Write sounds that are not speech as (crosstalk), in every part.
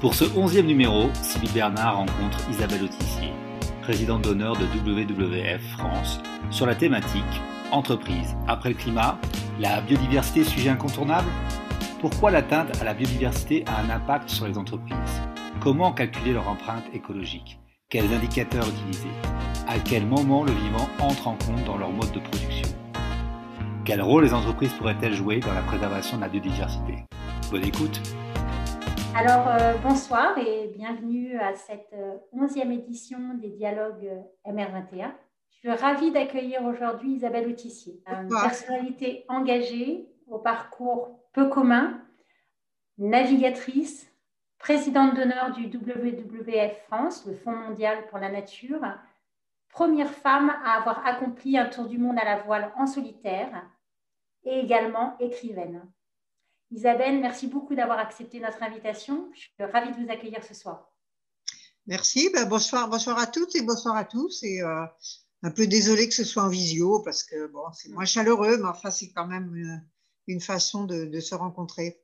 Pour ce onzième numéro, Sylvie Bernard rencontre Isabelle Autissier, présidente d'honneur de WWF France, sur la thématique Entreprise. Après le climat, la biodiversité sujet incontournable? Pourquoi l'atteinte à la biodiversité a un impact sur les entreprises? Comment calculer leur empreinte écologique? Quels indicateurs utiliser? À quel moment le vivant entre en compte dans leur mode de production? Quel rôle les entreprises pourraient-elles jouer dans la préservation de la biodiversité? Bonne écoute alors, euh, bonsoir et bienvenue à cette euh, onzième édition des dialogues euh, MR21. Je suis ravie d'accueillir aujourd'hui Isabelle Autissier, une personnalité engagée au parcours peu commun, navigatrice, présidente d'honneur du WWF France, le Fonds mondial pour la nature, première femme à avoir accompli un tour du monde à la voile en solitaire et également écrivaine. Isabelle, merci beaucoup d'avoir accepté notre invitation. Je suis ravie de vous accueillir ce soir. Merci. Ben, bonsoir, bonsoir à toutes et bonsoir à tous. Et euh, un peu désolée que ce soit en visio parce que bon, c'est moins chaleureux, mais enfin, c'est quand même une, façon de, se rencontrer.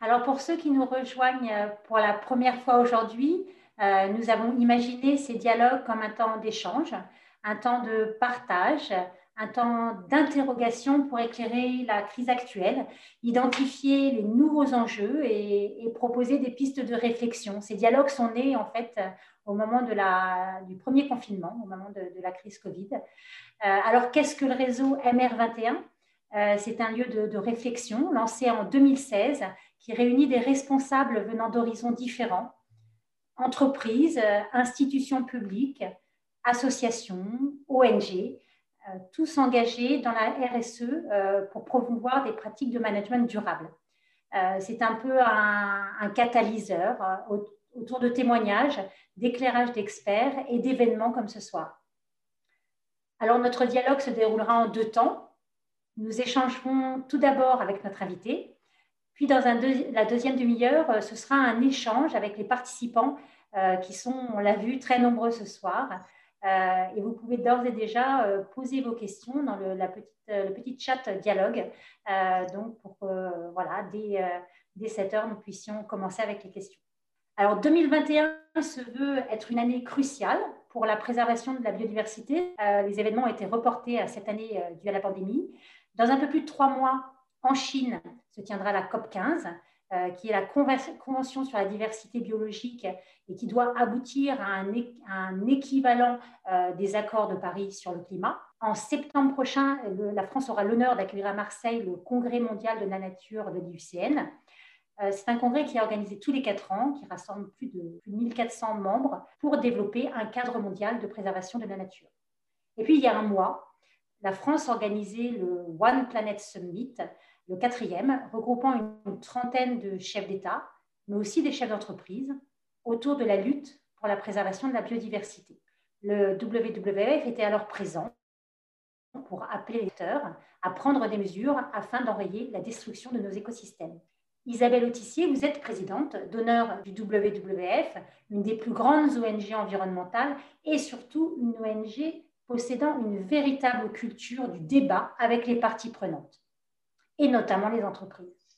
Alors, pour ceux qui nous rejoignent euh, pour la première fois aujourd'hui, euh, nous avons imaginé ces dialogues comme un temps d'échange, un temps de partage, un temps d'interrogation pour éclairer la crise actuelle, identifier les nouveaux enjeux et, proposer des pistes de réflexion. Ces dialogues sont nés en fait au moment de la, du premier confinement, au moment de, la crise Covid. Euh, alors qu'est-ce que le réseau MR21 euh, C'est un lieu de, réflexion lancé en 2016 qui réunit des responsables venant d'horizons différents, entreprises, institutions publiques, associations, ONG euh, tous engagés dans la RSE euh, pour promouvoir des pratiques de management durable. Euh, c'est un peu un, catalyseur autour de témoignages, d'éclairages d'experts et d'événements comme ce soir. Alors notre dialogue se déroulera en deux temps. Nous échangerons tout d'abord avec notre invité, puis dans la deuxième demi-heure, ce sera un échange avec les participants qui sont, on l'a vu, très nombreux ce soir. Euh, et vous pouvez d'ores et déjà euh, poser vos questions dans le, la petite, euh, le petit chat dialogue. donc, pour que voilà, dès, dès 7 heures, nous puissions commencer avec les questions. Alors, 2021 se veut être une année cruciale pour la préservation de la biodiversité. les événements ont été reportés à cette année dû à la pandémie. Dans un peu plus de trois mois, en Chine, se tiendra la COP 15. Euh, qui est la Convention sur la diversité biologique et qui doit aboutir à un, équivalent euh, des accords de Paris sur le climat. En septembre prochain, la France aura l'honneur d'accueillir à Marseille le Congrès mondial de la nature de l'IUCN. Euh, c'est un congrès qui est organisé tous les quatre ans, qui rassemble plus de, plus de 1400 membres pour développer un cadre mondial de préservation de la nature. Et puis, il y a un mois, la France organisait le One Planet Summit, le quatrième, regroupant une trentaine de chefs d'État, mais aussi des chefs d'entreprise, autour de la lutte pour la préservation de la biodiversité. Le WWF était alors présent pour appeler les acteurs à prendre des mesures afin d'enrayer la destruction de nos écosystèmes. Isabelle Autissier, vous êtes présidente d'honneur du WWF, une des plus grandes ONG environnementales et surtout une ONG possédant une véritable culture du débat avec les parties prenantes et notamment les entreprises.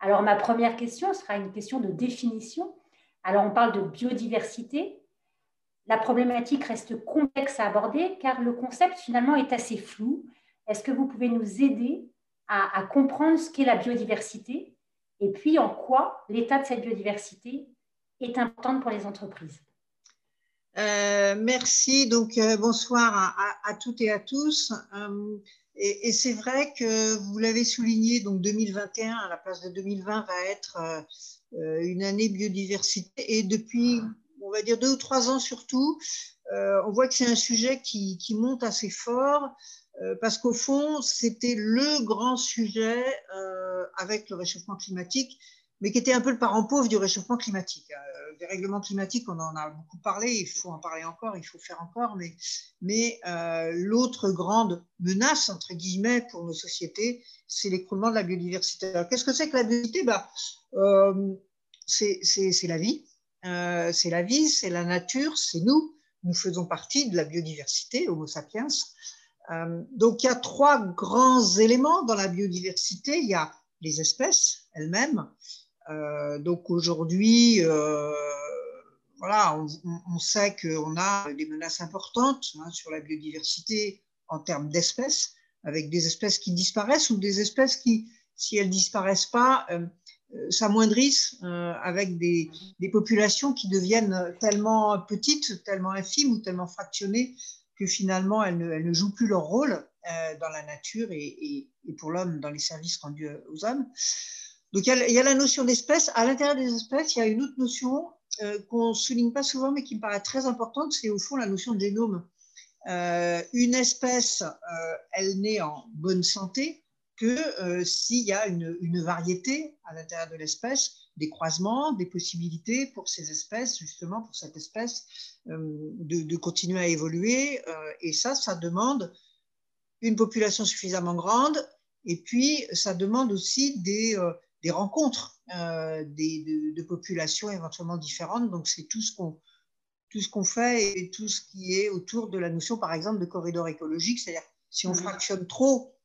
Alors ma première question sera une question de définition. Alors on parle de biodiversité. La problématique reste complexe à aborder car le concept finalement est assez flou. Est-ce que vous pouvez nous aider à, comprendre ce qu'est la biodiversité et puis en quoi l'état de cette biodiversité est important pour les entreprises? Euh, merci. Donc, euh, bonsoir à, toutes et à tous. Euh, et, c'est vrai que vous l'avez souligné, donc 2021 à la place de 2020 va être euh, une année biodiversité. Et depuis, on va dire deux ou trois ans surtout, euh, on voit que c'est un sujet qui, monte assez fort euh, parce qu'au fond, c'était le grand sujet avec le réchauffement climatique, mais qui était un peu le parent pauvre du réchauffement climatique. Hein. Des règlements climatiques, on en a beaucoup parlé, il faut en parler encore, il faut faire encore, mais, mais euh, l'autre grande menace, entre guillemets, pour nos sociétés, c'est l'écroulement de la biodiversité. Qu'est-ce que c'est que la biodiversité? Bah, euh, C'est la vie, euh, c'est la vie, c'est la nature, c'est nous, nous faisons partie de la biodiversité, Homo sapiens. donc il y a trois grands éléments dans la biodiversité, il y a les espèces elles-mêmes, donc aujourd'hui, voilà, on, sait qu'on a des menaces importantes hein, sur la biodiversité en termes d'espèces, avec des espèces qui disparaissent ou des espèces qui, si elles disparaissent pas, euh, s'amoindrissent euh, avec des, populations qui deviennent tellement petites, tellement infimes ou tellement fractionnées que finalement elles ne, jouent plus leur rôle euh, dans la nature et, pour l'homme dans les services rendus aux hommes. Donc il y a, la notion d'espèce. À l'intérieur des espèces, il y a une autre notion qu'on ne souligne pas souvent mais qui me paraît très importante, c'est au fond la notion de génome. une espèce, elle naît en bonne santé, que euh, s'il y a une, variété à l'intérieur de l'espèce, des croisements, des possibilités pour ces espèces, justement pour cette espèce, euh, de, continuer à évoluer. Euh, et ça, ça demande une population suffisamment grande, et puis ça demande aussi des, des rencontres des, de, populations éventuellement différentes. Donc c'est tout ce qu'on tout ce qu'on fait et tout ce qui est autour de la notion, par exemple, de corridor écologique, c'est-à-dire si on fractionne trop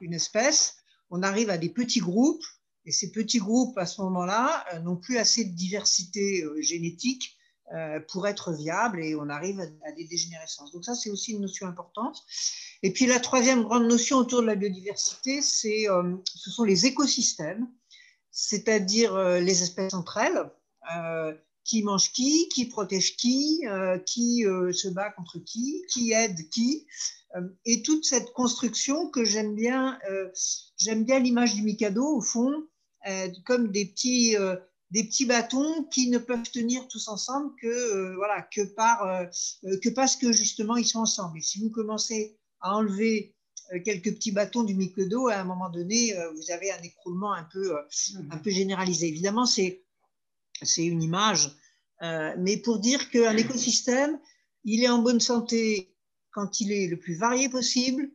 une espèce, on arrive à des petits groupes, et ces petits groupes, à ce moment-là, euh, n'ont plus assez de diversité euh, génétique euh, pour être viables, et on arrive à des dégénérescences. Donc ça, c'est aussi une notion importante. Et puis la troisième grande notion autour de la biodiversité, c'est, ce sont les écosystèmes, c'est-à-dire les espèces entre elles qui mange qui, qui protège qui, qui se bat contre qui, qui aide qui. Euh, et toute cette construction que j'aime bien, euh, j'aime bien l'image du Mikado au fond, euh, comme des petits, des petits bâtons qui ne peuvent tenir tous ensemble que, voilà, que, par, que parce que justement ils sont ensemble. Et si vous commencez à enlever quelques petits bâtons du Mikado, à un moment donné, vous avez un écroulement un peu, un peu généralisé. Évidemment, c'est une image, mais pour dire qu'un écosystème, il est en bonne santé quand il est le plus varié possible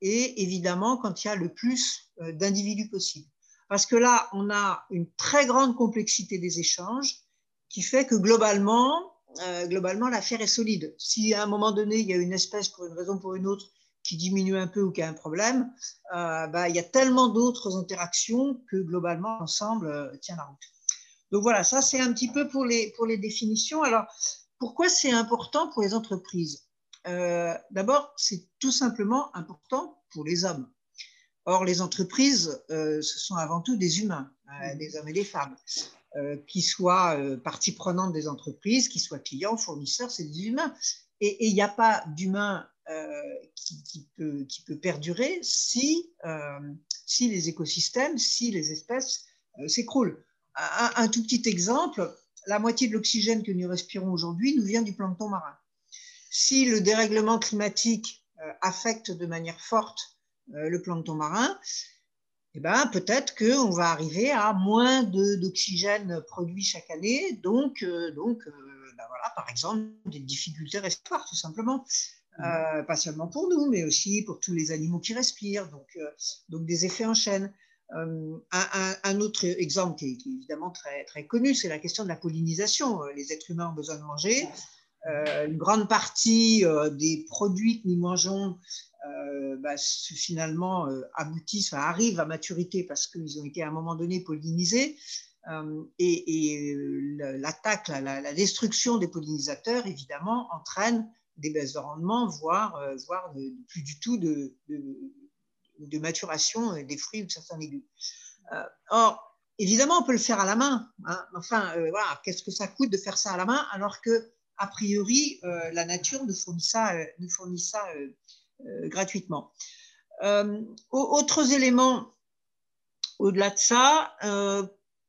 et évidemment quand il y a le plus euh, d'individus possible. Parce que là, on a une très grande complexité des échanges qui fait que globalement, euh, globalement l'affaire est solide. Si à un moment donné, il y a une espèce, pour une raison ou pour une autre, qui diminue un peu ou qui a un problème, euh, bah, il y a tellement d'autres interactions que globalement, l'ensemble tient la route. Donc voilà, ça c'est un petit peu pour les, pour les définitions. Alors, pourquoi c'est important pour les entreprises? Euh, d'abord, c'est tout simplement important pour les hommes. Or, les entreprises, euh, ce sont avant tout des humains, euh, des hommes et des femmes. qui soient partie prenante des entreprises, qui soient clients, fournisseurs, c'est des humains. Et il n'y a pas d'humain qui, peut, qui, peut, perdurer si, si les écosystèmes, si les espèces s'écroulent. Un, tout petit exemple, la moitié de l'oxygène que nous respirons aujourd'hui nous vient du plancton marin si le dérèglement climatique euh, affecte de manière forte euh, le plancton marin, eh ben, peut-être qu'on va arriver à moins d'oxygène produit chaque année, donc, euh, donc ben voilà, par exemple, des difficultés respiratoires, tout simplement. Mmh. pas seulement pour nous, mais aussi pour tous les animaux qui respirent, donc, donc des effets en chaîne. un, autre exemple qui est, qui est, évidemment très, très connu, c'est la question de la pollinisation. Les êtres humains ont besoin de manger. Euh, une grande partie euh, des produits que nous mangeons euh, bah, finalement aboutissent, arrivent à maturité parce qu'ils ont été à un moment donné pollinisés. et, l'attaque, la, destruction des pollinisateurs, évidemment, entraîne des baisses de rendement, voire, voire plus du tout de, de, maturation des fruits ou de certains légumes. or, évidemment, on peut le faire à la main. Hein. Enfin, voilà, qu'est-ce que ça coûte de faire ça à la main alors que a priori, euh, la nature nous fournit ça, euh, nous fournit ça euh, gratuitement. autres éléments au-delà de ça,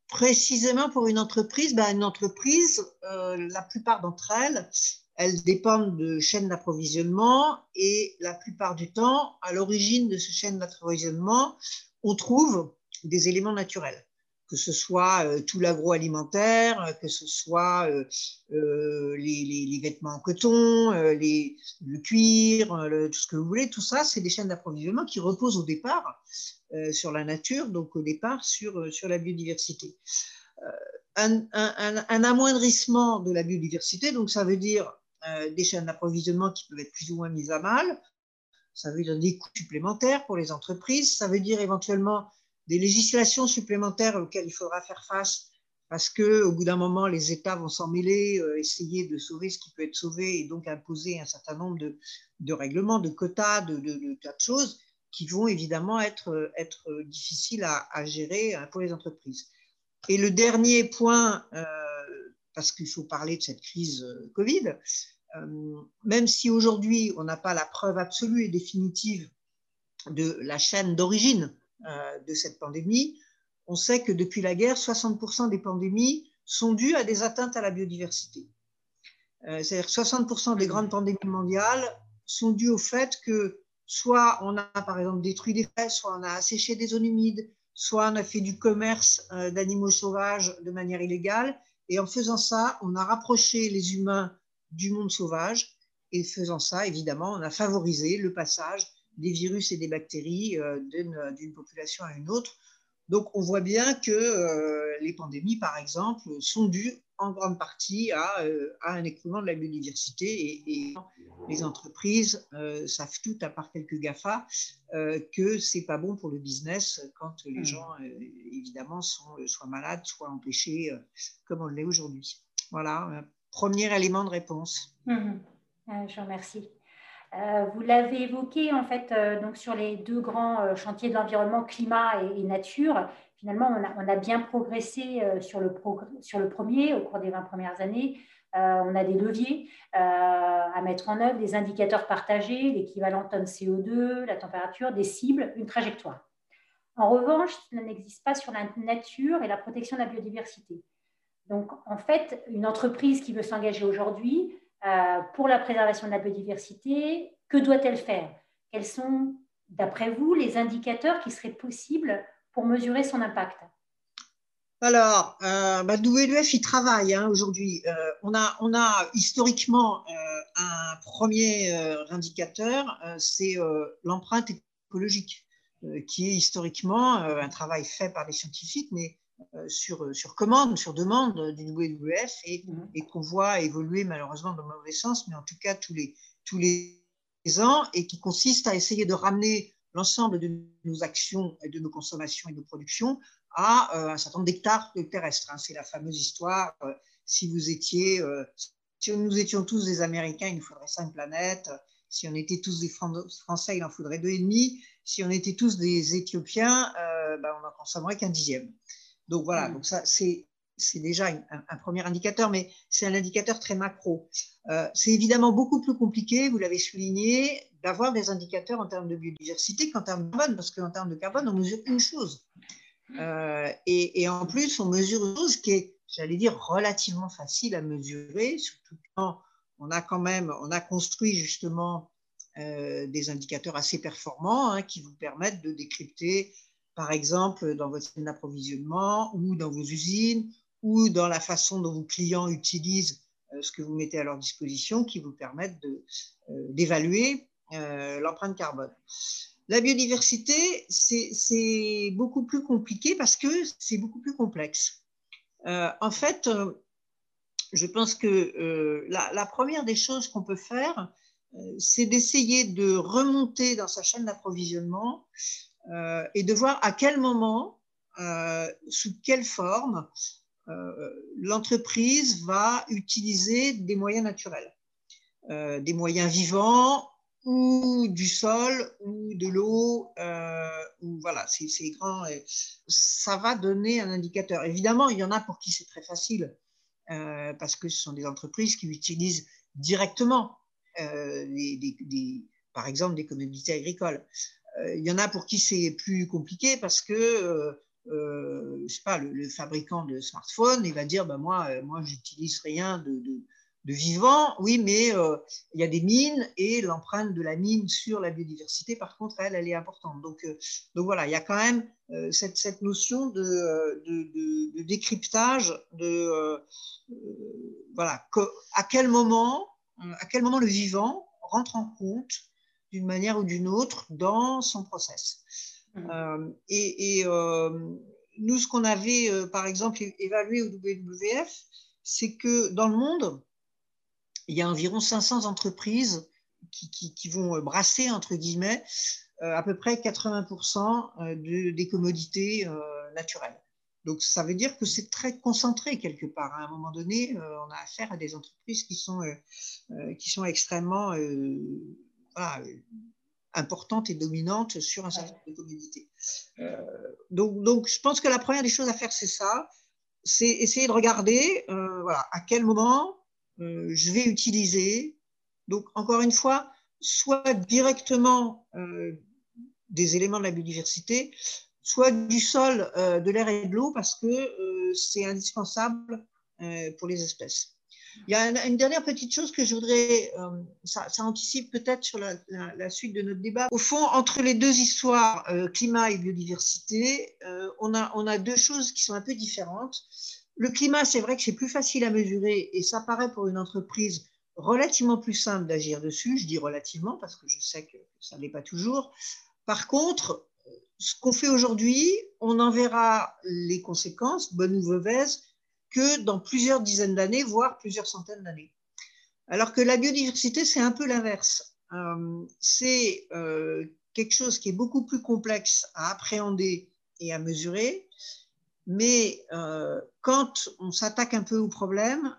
précisément pour une entreprise, ben, une entreprise, la plupart d'entre elles, elles dépendent de chaînes d'approvisionnement et la plupart du temps, à l'origine de ces chaînes d'approvisionnement, on trouve des éléments naturels que ce soit euh, tout l'agroalimentaire, euh, que ce soit euh, les, vêtements en coton, les, le cuir, tout ce que vous voulez, tout ça, c'est des chaînes d'approvisionnement qui reposent au départ sur la nature, donc au départ sur, sur la biodiversité. Un, un, amoindrissement de la biodiversité, donc ça veut dire des chaînes d'approvisionnement qui peuvent être plus ou moins mises à mal, ça veut dire des coûts supplémentaires pour les entreprises, ça veut dire éventuellement des législations supplémentaires auxquelles il faudra faire face parce qu'au bout d'un moment, les États vont s'en mêler, euh, essayer de sauver ce qui peut être sauvé et donc imposer un certain nombre de, règlements, de quotas, de, tas de choses qui vont évidemment être, être difficiles à, gérer pour les entreprises. Et le dernier point, euh, parce qu'il faut parler de cette crise euh, Covid, même si aujourd'hui on n'a pas la preuve absolue et définitive de la chaîne d'origine de cette pandémie, on sait que depuis la guerre, 60% des pandémies sont dues à des atteintes à la biodiversité. Euh, c'est-à-dire 60% des grandes pandémies mondiales sont dues au fait que soit on a par exemple détruit des forêts, soit on a asséché des zones humides, soit on a fait du commerce euh, d'animaux sauvages de manière illégale. Et en faisant ça, on a rapproché les humains du monde sauvage. Et faisant ça, évidemment, on a favorisé le passage des virus et des bactéries euh, d'une population à une autre donc, on voit bien que euh, les pandémies, par exemple, sont dues en grande partie à, euh, un écroulement de la biodiversité et, les entreprises savent toutes, à part quelques GAFA, que c'est pas bon pour le business quand les mmh. gens, évidemment, sont soit malades, soit empêchés, comme on l'est aujourd'hui. Voilà, premier élément de réponse. Mmh. je vous remercie. Euh, vous l'avez évoqué en fait euh, donc sur les deux grands euh, chantiers de l'environnement, climat et, nature. Finalement, on a, bien progressé sur le, sur, le premier au cours des 20 premières années. on a des leviers à mettre en œuvre, des indicateurs partagés, l'équivalent tonne CO2, la température, des cibles, une trajectoire. En revanche, cela n'existe pas sur la nature et la protection de la biodiversité. Donc, en fait, une entreprise qui veut s'engager aujourd'hui euh, pour la préservation de la biodiversité, que doit-elle faire? Quels sont, d'après vous, les indicateurs qui seraient possibles pour mesurer son impact? Alors, euh, bah, y travaille hein, aujourd'hui. Euh, on, a, on a historiquement euh, un premier indicateur, c'est l'empreinte écologique, qui est historiquement un travail fait par les scientifiques, mais sur, sur commande, sur demande du WWF et, mhm. et qu'on voit évoluer malheureusement dans le mauvais sens, mais en tout cas tous les, tous les ans, et qui consiste à essayer de ramener l'ensemble de nos actions et de nos consommations et de nos productions à euh, un certain nombre d'hectares terrestres. Hein. C'est la fameuse histoire, euh, si vous étiez, si nous étions tous des Américains, il nous faudrait cinq planètes. Si on était tous des Français, il en faudrait deux et demi. Si on était tous des Éthiopiens, ben, on n'en consommerait qu'un dixième. Donc voilà, mm. donc ça c'est c'est déjà un, premier indicateur, mais c'est un indicateur très macro. Euh, c'est évidemment beaucoup plus compliqué, vous l'avez souligné, d'avoir des indicateurs en termes de biodiversité qu'en termes de carbone, parce qu'en termes de carbone, on mesure une chose. Euh, et, et, en plus, on mesure une chose qui est, j'allais dire, relativement facile à mesurer, surtout quand on a quand même, on a construit justement euh, des indicateurs assez performants hein, qui vous permettent de décrypter par exemple dans votre chaîne d'approvisionnement ou dans vos usines ou dans la façon dont vos clients utilisent euh, ce que vous mettez à leur disposition qui vous permettent euh, d'évaluer euh, l'empreinte carbone. La biodiversité, c'est beaucoup plus compliqué parce que c'est beaucoup plus complexe. en fait, je pense que la, première des choses qu'on peut faire, c'est d'essayer de remonter dans sa chaîne d'approvisionnement euh, et de voir à quel moment, euh, sous quelle forme euh, l'entreprise va utiliser des moyens naturels, des moyens vivants ou du sol ou de l'eau, voilà, c'est grand. Ça va donner un indicateur. Évidemment, il y en a pour qui c'est très facile, parce que ce sont des entreprises qui utilisent directement, par exemple, des commodités agricoles. Euh, il y en a pour qui c'est plus compliqué parce que euh, euh, je sais pas, le, fabricant de smartphone, il va dire, bah, moi, moi, j'utilise rien de, de, vivant. Oui, mais il y a des mines et l'empreinte de la mine sur la biodiversité, par contre, elle, elle est importante. Donc, donc voilà, il y a quand même cette, cette, notion de, de, décryptage de voilà, à quel moment, à quel moment le vivant rentre en compte d'une manière ou d'une autre dans son process. Mmh. Euh, et, euh, nous, ce qu'on avait, euh, par exemple, évalué au WWF, c'est que dans le monde, il y a environ 500 entreprises qui, qui, vont brasser, entre guillemets, à peu près 80% des commodités naturelles. Donc, ça veut dire que c'est très concentré quelque part. À un moment donné, on a affaire à des entreprises qui sont, qui sont extrêmement importante et dominante sur un certain nombre de commodités. Euh, donc, je pense que la première des choses à faire, c'est ça, c'est essayer de regarder euh, à quel moment euh, je vais utiliser, donc encore une fois, soit directement des éléments de la biodiversité, soit du sol, de l'air et de l'eau, parce que c'est indispensable pour les espèces. Il y a une, dernière petite chose que je voudrais, euh, ça, anticipe peut-être sur la, suite de notre débat. Au fond, entre les deux histoires, euh, climat et biodiversité, euh, on, a, on a deux choses qui sont un peu différentes. Le climat, c'est vrai que c'est plus facile à mesurer et ça paraît pour une entreprise relativement plus simple d'agir dessus. Je dis relativement parce que je sais que ça n'est pas toujours. Par contre, ce qu'on fait aujourd'hui, on en verra les conséquences, bonnes ou mauvaises, que dans plusieurs dizaines d'années, voire plusieurs centaines d'années. Alors que la biodiversité, c'est un peu l'inverse. Euh, c'est euh, quelque chose qui est beaucoup plus complexe à appréhender et à mesurer, mais euh, quand on s'attaque un peu au problème,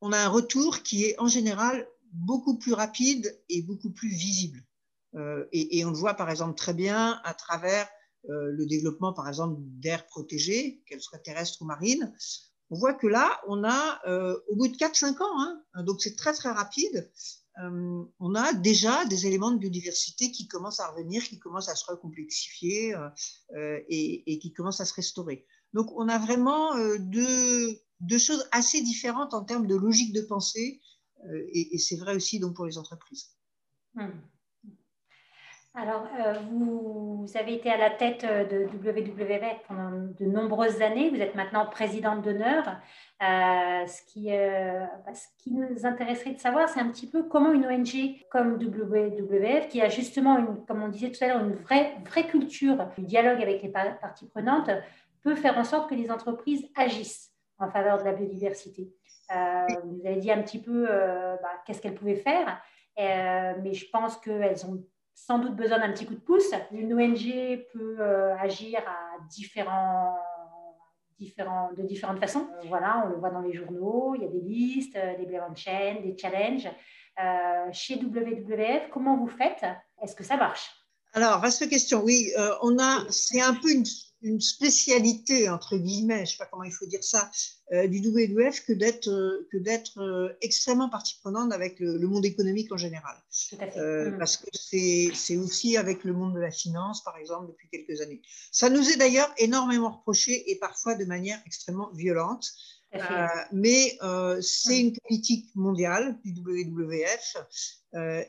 on a un retour qui est en général beaucoup plus rapide et beaucoup plus visible. Et, et, on le voit par exemple très bien à travers le développement par exemple d'aires protégées, qu'elles soient terrestres ou marines, on voit que là, on a, euh, au bout de 4-5 ans, hein, donc c'est très très rapide, euh, on a déjà des éléments de biodiversité qui commencent à revenir, qui commencent à se recomplexifier euh, et, qui commencent à se restaurer. Donc on a vraiment deux, choses assez différentes en termes de logique de pensée, et, c'est vrai aussi donc pour les entreprises. Hmm. Alors, euh, vous, avez été à la tête euh, de WWF pendant de nombreuses années. Vous êtes maintenant présidente d'honneur. Euh, ce, qui, bah, ce qui nous intéresserait de savoir, c'est un petit peu comment une ONG comme WWF, qui a justement, comme on disait tout à l'heure, une vraie, vraie culture du dialogue avec les parties prenantes, peut faire en sorte que les entreprises agissent en faveur de la biodiversité. vous avez dit un petit peu bah, qu'est-ce qu'elles pouvaient faire, mais je pense qu'elles ont sans doute besoin d'un petit coup de pouce. Une ONG peut euh, agir à différents, différents, de différentes façons. Euh, voilà, on le voit dans les journaux, il y a des listes, euh, des de chain, des challenges. chez WWF, comment vous faites? Est-ce que ça marche? Alors, vaste question. Oui, on a, c'est un peu une une spécialité, entre guillemets, je ne sais pas comment il faut dire ça, euh, du WWF que d'être, euh, que d'être euh, extrêmement partie prenante avec le, monde économique en général. Mm. Parce que c'est, c'est aussi avec le monde de la finance, par exemple, depuis quelques années. Ça nous est d'ailleurs énormément reproché et parfois de manière extrêmement violente. mais c'est mm. une politique mondiale du WWF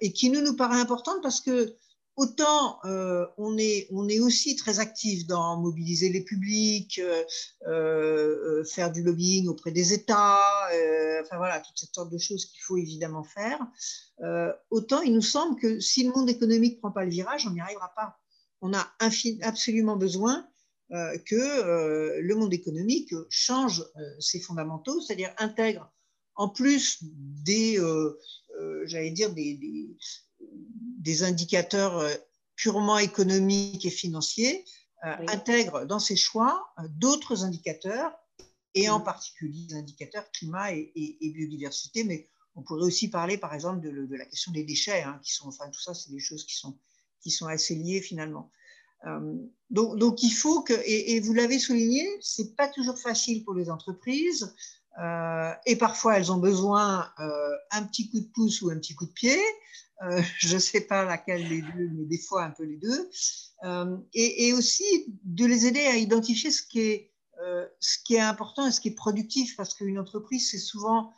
et qui nous, nous paraît importante parce que autant euh, on, est, aussi très actif dans mobiliser les publics, euh, euh, faire du lobbying auprès des États, enfin voilà, toutes ces sortes de choses qu'il faut évidemment faire. autant il nous semble que si le monde économique ne prend pas le virage, on n'y arrivera pas. On a absolument besoin que le monde économique change ses fondamentaux, c'est-à-dire intègre en plus des, j'allais dire, des indicateurs euh, purement économiques et financiers, euh, intègre dans ses choix euh, d'autres indicateurs, et en particulier des indicateurs climat et, biodiversité, mais on pourrait aussi parler, par exemple, de, la question des déchets, hein, qui sont, enfin, tout ça, c'est des choses qui sont, qui sont assez liées finalement. donc, donc, il faut que, et, vous l'avez souligné, c'est pas toujours facile pour les entreprises, et parfois elles ont besoin un petit coup de pouce ou un petit coup de pied. Euh, (laughs) je ne sais pas laquelle des deux, mais des fois un peu les deux. Euh, et, aussi de les aider à identifier ce qui est, euh, ce qui est important et ce qui est productif, parce qu'une entreprise, c'est souvent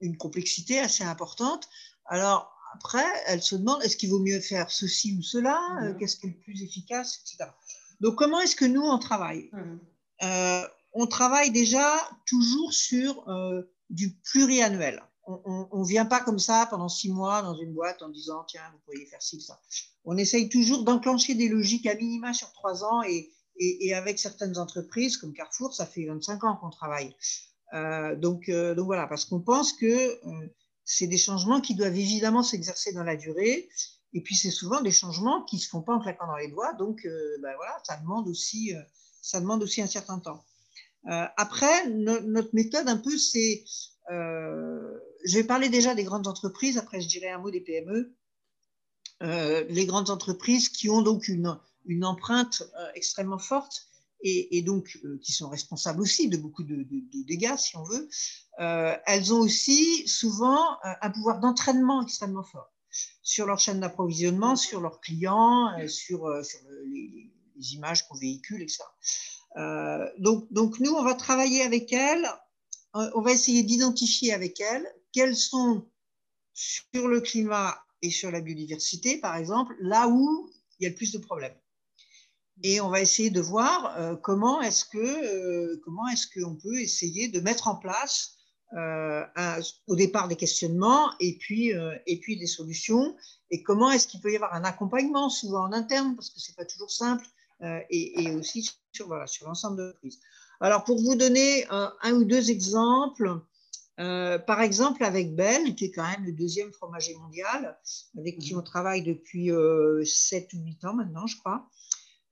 une complexité assez importante. Alors, après, elle se demande est-ce qu'il vaut mieux faire ceci ou cela? Mmh. Qu'est-ce qui est le plus efficace etc. Donc, comment est-ce que nous, on travaille? Mmh. On travaille déjà toujours sur du pluriannuel on ne vient pas comme ça pendant six mois dans une boîte en disant tiens, vous pourriez faire ci, ça. On essaye toujours d'enclencher des logiques à minima sur trois ans et, avec certaines entreprises comme Carrefour, ça fait 25 ans qu'on travaille. Euh, donc, euh, donc, voilà, parce qu'on pense que euh, c'est des changements qui doivent évidemment s'exercer dans la durée Et puis, c'est souvent des changements qui ne se font pas en claquant dans les doigts. Donc, ben voilà, ça demande, aussi, ça demande aussi un certain temps. après, notre méthode, un peu, c'est. Je vais parler déjà des grandes entreprises. Après, je dirai un mot des PME. les grandes entreprises qui ont donc une, empreinte extrêmement forte et, donc euh, qui sont responsables aussi de beaucoup de, dégâts, si on veut, euh, elles ont aussi souvent euh, un pouvoir d'entraînement extrêmement fort sur leur chaîne d'approvisionnement, sur leurs clients, sur, les, images qu'on véhicule, etc. donc, nous, on va travailler avec elles, on va essayer d'identifier avec elles quels sont sur le climat et sur la biodiversité, par exemple, là où il y a le plus de problèmes et on va essayer de voir euh, comment est-ce que euh, comment est-ce qu'on peut essayer de mettre en place euh, au départ des questionnements et puis et puis des solutions et comment est-ce qu'il peut y avoir un accompagnement souvent en interne parce que c'est pas toujours simple et, aussi sur voilà sur l'ensemble de l'entreprise. Alors pour vous donner un ou deux exemples. Par exemple, avec Bell, qui est quand même le deuxième fromager mondial, avec qui on travaille depuis 7 ou 8 ans maintenant, je crois.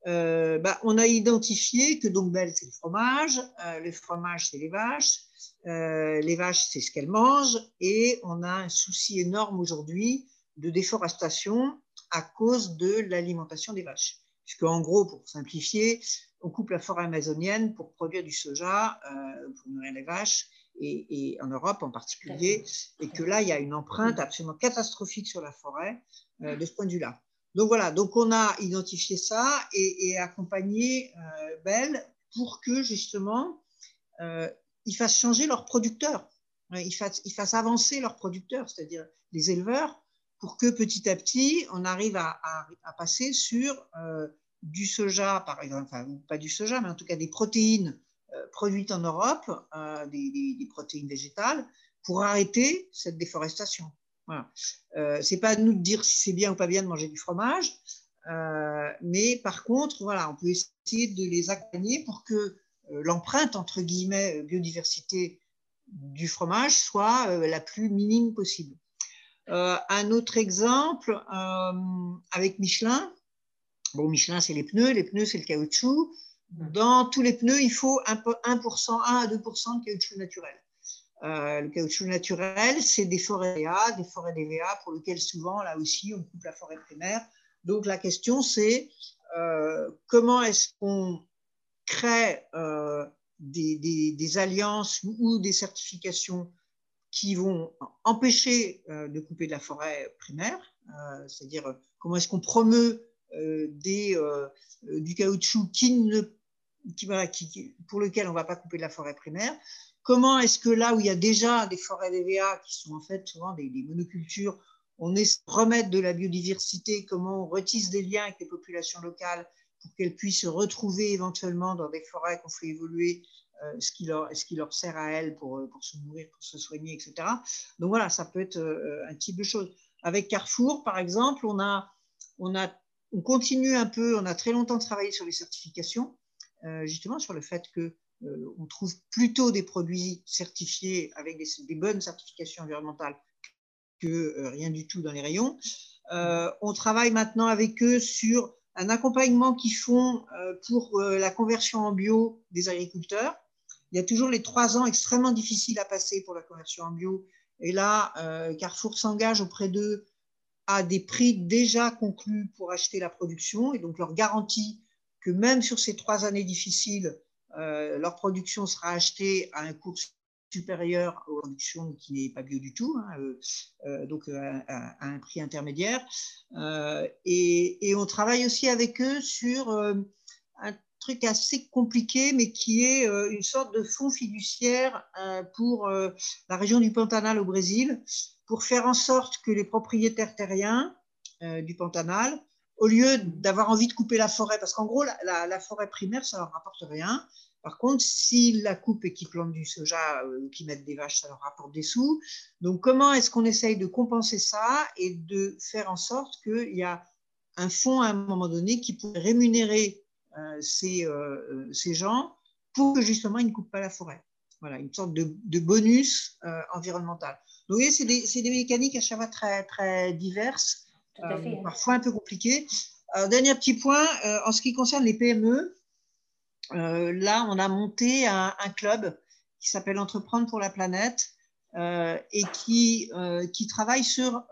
Euh, bah, on a identifié que donc Belle, c'est le fromage, euh, le fromage, c'est les vaches, euh, les vaches, c'est ce qu'elles mangent, et on a un souci énorme aujourd'hui de déforestation à cause de l'alimentation des vaches. Puisque, en gros, pour simplifier, on coupe la forêt amazonienne pour produire du soja, pour nourrir les vaches, et, en Europe en particulier, et que là, il y a une empreinte absolument catastrophique sur la forêt de ce point de vue-là. Donc voilà, donc on a identifié ça et, accompagné euh, Bell pour que justement euh, ils fassent changer leurs producteurs, ils fassent, ils fassent avancer leurs producteurs, c'est-à-dire les éleveurs, pour que petit à petit on arrive à, passer sur euh, du soja, par exemple, enfin pas du soja, mais en tout cas des protéines produites en Europe, des protéines végétales, pour arrêter cette déforestation. Voilà. Euh, c'est pas à nous de dire si c'est bien ou pas bien de manger du fromage, euh, mais par contre, voilà, on peut essayer de les accompagner pour que euh, l'empreinte entre guillemets biodiversité du fromage soit la plus minime possible. un autre exemple avec Michelin. Bon, Michelin, c'est les pneus, les pneus, c'est le caoutchouc. Dans tous les pneus, il faut 1%, 1 à 2% de caoutchouc naturel. Euh, le caoutchouc naturel, c'est des forêts DVA, des forêts DVA pour lesquelles souvent, là aussi, on coupe la forêt primaire. Donc la question, c'est euh, comment est-ce qu'on crée euh, des, alliances ou des certifications qui vont empêcher de couper de la forêt primaire, c'est-à-dire comment est-ce qu'on promeut du caoutchouc qui ne, pour lequel on ne va pas couper de la forêt primaire, Comment est-ce que là où il y a déjà des forêts d'EVA qui sont en fait souvent des, monocultures, on est remettre de la biodiversité, comment on retisse des liens avec les populations locales pour qu'elles puissent se retrouver éventuellement dans des forêts qu'on fait évoluer, euh, ce, qui leur, sert à elles pour, euh, se nourrir, pour se soigner, etc. Donc voilà, ça peut être euh, un type de choses. Avec Carrefour, par exemple, on continue un peu, on a très longtemps travaillé sur les certifications, justement sur le fait que euh, on trouve plutôt des produits certifiés avec des, bonnes certifications environnementales que euh, rien du tout dans les rayons. Euh, on travaille maintenant avec eux sur un accompagnement qu'ils font pour la conversion en bio des agriculteurs. Il y a toujours les trois ans extrêmement difficiles à passer pour la conversion en bio. Et là, Carrefour s'engage auprès d'eux à des prix déjà conclus pour acheter la production et donc leur garantie que même sur ces trois années difficiles, euh, leur production sera achetée à un coût supérieur aux productions qui n'est pas bio du tout, hein, euh, euh, donc à, un prix intermédiaire. Et, on travaille aussi avec eux sur un truc assez compliqué, mais qui est une sorte de fonds fiduciaire pour la région du Pantanal au Brésil, pour faire en sorte que les propriétaires terriens du Pantanal au lieu d'avoir envie de couper la forêt, parce qu'en gros, la, forêt primaire, ça leur rapporte rien. Par contre, s'ils la coupent et qu'ils plantent du soja euh, ou qu'ils mettent des vaches, ça leur rapporte des sous. Donc, comment est-ce qu'on essaye de compenser ça et de faire en sorte qu'il y a un fonds à un moment donné qui pourrait rémunérer euh, ces, euh, ces, gens pour que justement ils ne coupent pas la forêt Voilà, une sorte de, bonus environnemental. Donc, vous voyez, c'est des, des, mécaniques à chaque fois très, très diverses parfois un peu compliquées. dernier petit point, en ce qui concerne les PME, là, on a monté un, un club qui s'appelle Entreprendre pour la planète et qui, qui travaille sur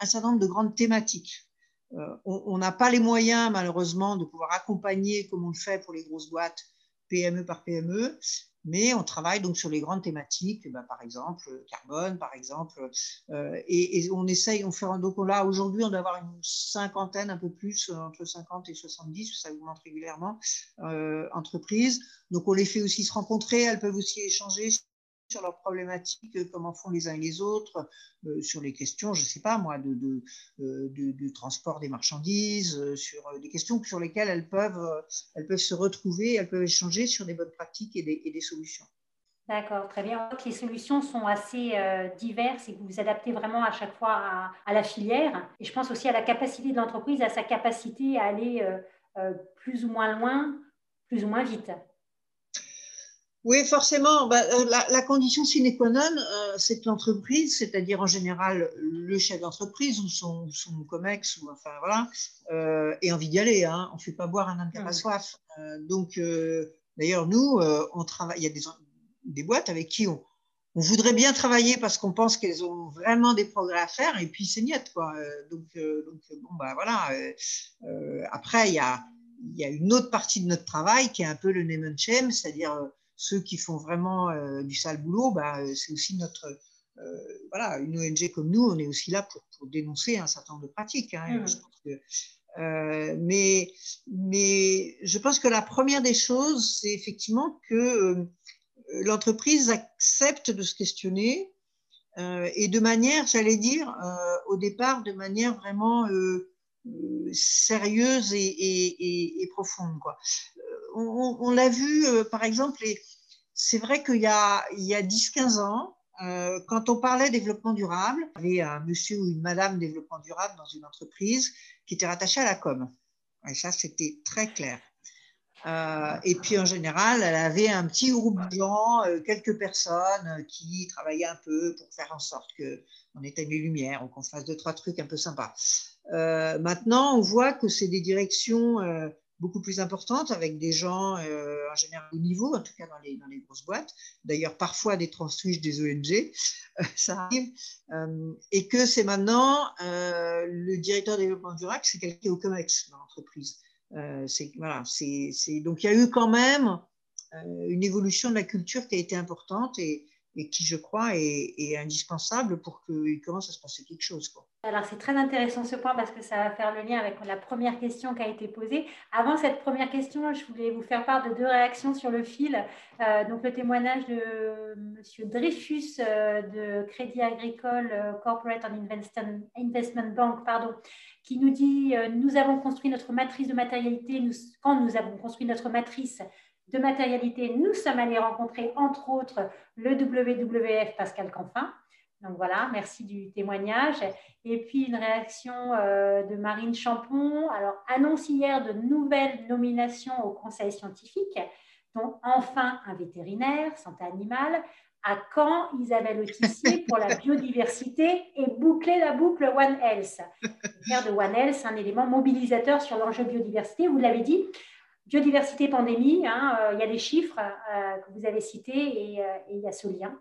un certain nombre de grandes thématiques. Euh, on n'a pas les moyens, malheureusement, de pouvoir accompagner comme on le fait pour les grosses boîtes PME par PME, mais on travaille donc sur les grandes thématiques, bah, par exemple carbone, par exemple, euh, et, on essaye, on fait donc là aujourd'hui on doit avoir une cinquantaine, un peu plus, entre 50 et 70, ça augmente régulièrement, euh, entreprises. Donc on les fait aussi se rencontrer, elles peuvent aussi échanger sur leurs problématiques, euh, comment font les uns et les autres, euh, sur les questions, je ne sais pas moi, de, euh, du transport des marchandises, sur des questions sur lesquelles elles peuvent, elles peuvent se retrouver, elles peuvent échanger sur des bonnes pratiques et des, solutions. D'accord, très bien. Les solutions sont assez diverses et que vous vous adaptez vraiment à chaque fois à, à, la filière. Et je pense aussi à la capacité de l'entreprise, à sa capacité à aller plus ou moins loin, plus ou moins vite. Oui, forcément. Bah, euh, la, condition sine qua non, euh, c'est que l'entreprise, c'est-à-dire en général le chef d'entreprise ou son, son, COMEX, ou enfin voilà, euh, ait envie d'y aller. Hein. On ne fait pas boire un âne à soif. donc, d'ailleurs, nous, on travaille. Il y a des, des boîtes avec qui on, on voudrait bien travailler parce qu'on pense qu'elles ont vraiment des progrès à faire et puis c'est niette quoi. Donc, donc bon bah voilà. après il y a, y a une autre partie de notre travail qui est un peu le name and shame, c'est-à-dire ceux qui font vraiment euh, du sale boulot, bah, euh, c'est aussi notre. Euh, voilà, une ONG comme nous, on est aussi là pour, dénoncer un certain nombre de pratiques. Hein, mmh. mais, mais je pense que la première des choses, c'est effectivement que l'entreprise accepte de se questionner et de manière, j'allais dire, au départ, de manière vraiment sérieuse et, et profonde. Quoi on, l'a vu, euh, par exemple, c'est vrai qu'il y a, a 10-15 ans, euh, quand on parlait développement durable, il y avait un monsieur ou une madame développement durable dans une entreprise qui était rattachée à la com. Et ça, c'était très clair. Euh, et puis en général, elle avait un petit groupe de gens, quelques personnes qui travaillaient un peu pour faire en sorte qu'on éteigne les lumières ou qu'on fasse deux, trois trucs un peu sympas. maintenant, on voit que c'est des directions beaucoup plus importante avec des gens euh, en général au niveau, en tout cas dans les, dans les grosses boîtes, d'ailleurs parfois des transfuges des ONG, euh, (laughs) ça arrive, euh, et que c'est maintenant le directeur développement durable, c'est quelqu'un au COMEX dans l'entreprise. voilà, donc il y a eu quand même une évolution de la culture qui a été importante et, et qui, je crois, est, indispensable pour qu'il commence à se passer quelque chose. Quoi. Alors, c'est très intéressant ce point parce que ça va faire le lien avec la première question qui a été posée. Avant cette première question, je voulais vous faire part de deux réactions sur le fil. Euh, donc, le témoignage de M. Dreyfus euh, de Crédit Agricole euh, Corporate and Investment, Bank, pardon, qui nous dit Nous avons construit notre matrice de matérialité. Quand nous avons construit notre matrice de matérialité, nous sommes allés rencontrer, entre autres, le WWF Pascal Canfin. Donc voilà, merci du témoignage. Et puis une réaction euh, de Marine Champon. Alors, annonce hier de nouvelles nominations au conseil scientifique, dont enfin un vétérinaire, santé animale. À quand Isabelle Autissier pour la biodiversité et boucler la boucle One Health Faire de One Health un élément mobilisateur sur l'enjeu biodiversité. Vous l'avez dit, biodiversité pandémie, hein, euh, il y a des chiffres euh, que vous avez cités et, il y a ce lien.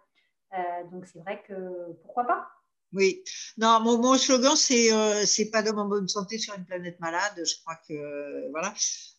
donc c'est vrai que pourquoi pas? Oui, non, mon, slogan, c'est euh, c'est pas d'homme en bonne santé sur une planète malade. Je crois que euh, voilà.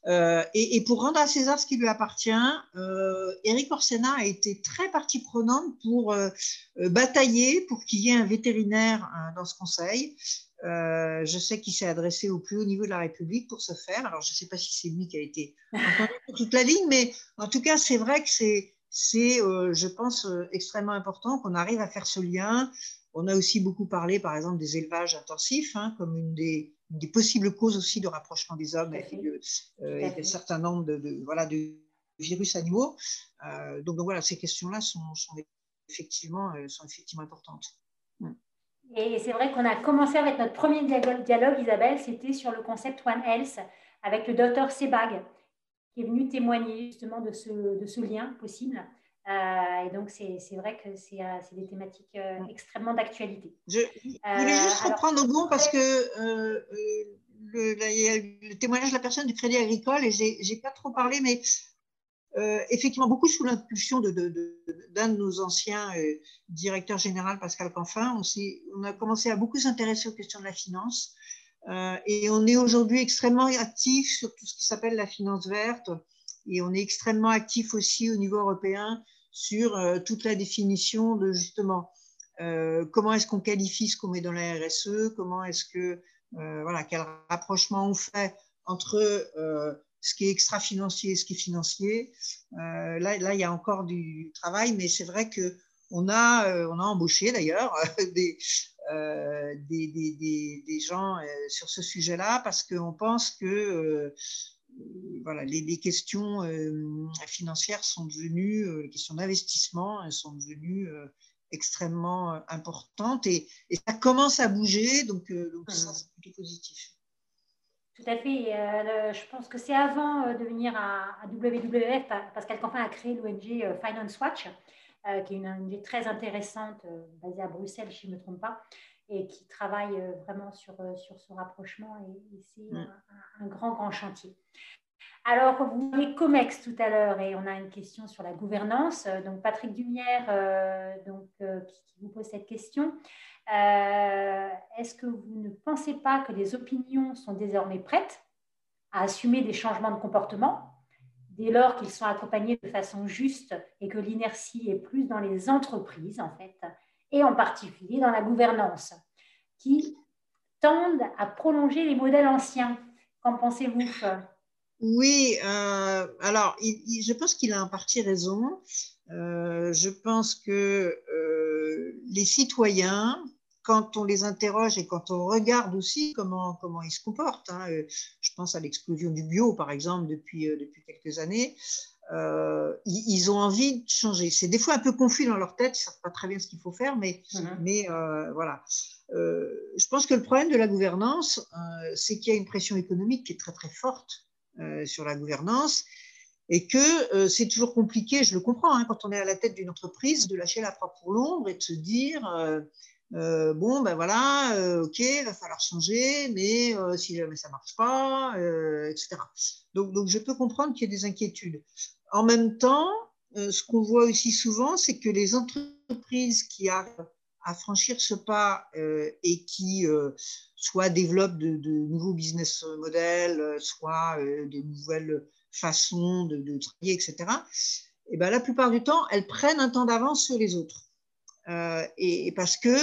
Euh, et, pour rendre à César ce qui lui appartient, euh, Eric Orsena a été très partie prenante pour euh, batailler pour qu'il y ait un vétérinaire dans ce conseil. Je sais qu'il s'est adressé au plus haut niveau de la République pour ce faire. Alors, je ne sais pas si c'est lui qui a été entendu (laughs) pour toute la ligne, mais en tout cas, c'est vrai que c'est, c'est je pense, extrêmement important qu'on arrive à faire ce lien on a aussi beaucoup parlé, par exemple, des élevages intensifs, hein, comme une des, possibles causes aussi de rapprochement des hommes et, euh, d'un certain nombre de, voilà, de virus animaux. Euh, donc, voilà, ces questions-là sont, effectivement, euh, sont effectivement importantes. Mm. Et c'est vrai qu'on a commencé avec notre premier dialogue, Isabelle, c'était sur le concept One Health avec le docteur Sebag, qui est venu témoigner justement de ce, de ce lien possible. et donc, c'est vrai que c'est des thématiques extrêmement d'actualité. Je, voulais juste reprendre au bon parce que le, le, témoignage de la personne du Crédit Agricole, et j'ai pas trop parlé, mais euh, effectivement, beaucoup sous l'impulsion d'un de, nos anciens euh, directeurs généraux, Pascal Canfin, on, on, a commencé à beaucoup s'intéresser aux questions de la finance. Euh, et on est aujourd'hui extrêmement actif sur tout ce qui s'appelle la finance verte. Et on est extrêmement actif aussi au niveau européen sur toute la définition de justement comment est-ce qu'on qualifie ce qu'on met dans la RSE, comment est-ce que, voilà, quel rapprochement on fait entre ce qui est extra-financier ce qui est financier. Euh, là, là, il y a encore du travail, mais c'est vrai que on a, euh, on a embauché d'ailleurs (laughs) des, euh, des, des, des, gens sur ce sujet-là parce qu'on pense que voilà, les, les questions financières sont devenues, les questions d'investissement sont devenues extrêmement importantes et, et, ça commence à bouger, donc, donc ça, mmh. c'est plutôt positif. Tout à fait. Euh, je pense que c'est avant euh, de venir à, WWF, Pascal Canfin a créé l'ONG euh, Finance Watch, qui est une ONG très intéressante, basée à Bruxelles, si je ne me trompe pas, et qui travaille vraiment sur, sur ce rapprochement. Et, c'est mm. un, grand, grand chantier. Alors, vous avez COMEX tout à l'heure, et on a une question sur la gouvernance. Donc, Patrick Dumière donc, qui, vous pose cette question. Euh, est-ce que vous ne pensez pas que les opinions sont désormais prêtes à assumer des changements de comportement dès lors qu'ils sont accompagnés de façon juste et que l'inertie est plus dans les entreprises, en fait, et en particulier dans la gouvernance, qui tendent à prolonger les modèles anciens? Qu'en pensez-vous Oui, euh, alors je pense qu'il a en partie raison. Euh, je pense que les citoyens quand on les interroge et quand on regarde aussi comment, comment ils se comportent, hein, euh, je pense à l'explosion du bio par exemple depuis, euh, depuis quelques années, euh, ils, ont envie de changer. C'est des fois un peu confus dans leur tête, ils ne savent pas très bien ce qu'il faut faire, mais, mhm. mais voilà. je pense que le problème de la gouvernance, c'est qu'il y a une pression économique qui est très très forte sur la gouvernance et que c'est toujours compliqué, je le comprends, hein, quand on est à la tête d'une entreprise, de lâcher la proie pour l'ombre et de se dire euh, bon, ben voilà, euh, ok, il va falloir changer, mais euh, si jamais ça ne marche pas, etc. Donc, donc, je peux comprendre qu'il y ait des inquiétudes. En même temps, ce qu'on voit aussi souvent, c'est que les entreprises qui arrivent à franchir ce pas et qui soit développent de, nouveaux business models, soit de nouvelles façons de, de travailler, etc., et ben, la plupart du temps, elles prennent un temps d'avance sur les autres. Euh, et, parce que,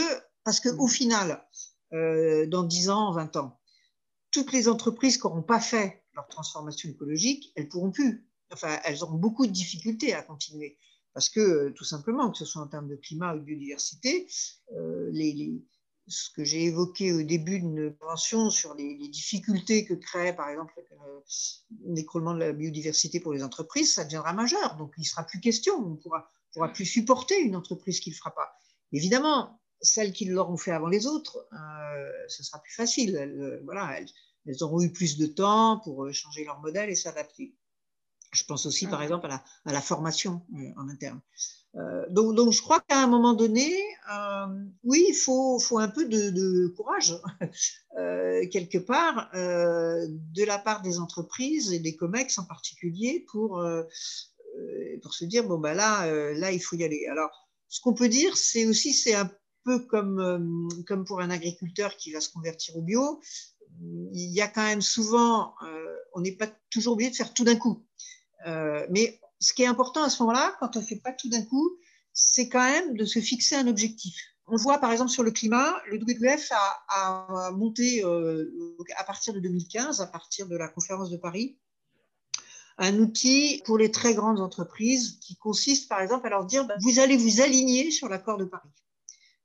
parce que au final, euh, dans 10 ans, 20 ans, toutes les entreprises qui n'auront pas fait leur transformation écologique, elles pourront plus. Enfin, elles auront beaucoup de difficultés à continuer. Parce que, tout simplement, que ce soit en termes de climat ou de biodiversité, euh, les, ce que j'ai évoqué au début de notre sur les, difficultés que crée, par exemple, l'écroulement de la biodiversité pour les entreprises, ça deviendra majeur. Donc, il ne sera plus question. On pourra, pourra plus supporter une entreprise qui ne le fera pas. Évidemment, celles qui l'auront fait avant les autres, euh, ce sera plus facile. Elles, euh, voilà, elles, auront eu plus de temps pour euh, changer leur modèle et s'adapter. Je pense aussi, par exemple, à la, formation en interne. donc, donc, je crois qu'à un moment donné, oui, il faut, faut, un peu de, courage, (laughs) quelque part, de la part des entreprises et des COMEX en particulier, pour, euh, pour se dire bon ben là, euh, là il faut y aller. Alors, ce qu'on peut dire, c'est aussi c'est un peu comme euh, comme pour un agriculteur qui va se convertir au bio. Il y a quand même souvent, on n'est pas toujours obligé de faire tout d'un coup. Mais ce qui est important à ce moment-là, quand on ne fait pas tout d'un coup, c'est quand même de se fixer un objectif. On voit par exemple sur le climat, le WWF a, a monté à partir de 2015, à partir de la conférence de Paris, un outil pour les très grandes entreprises qui consiste par exemple à leur dire bah, vous allez vous aligner sur l'accord de Paris.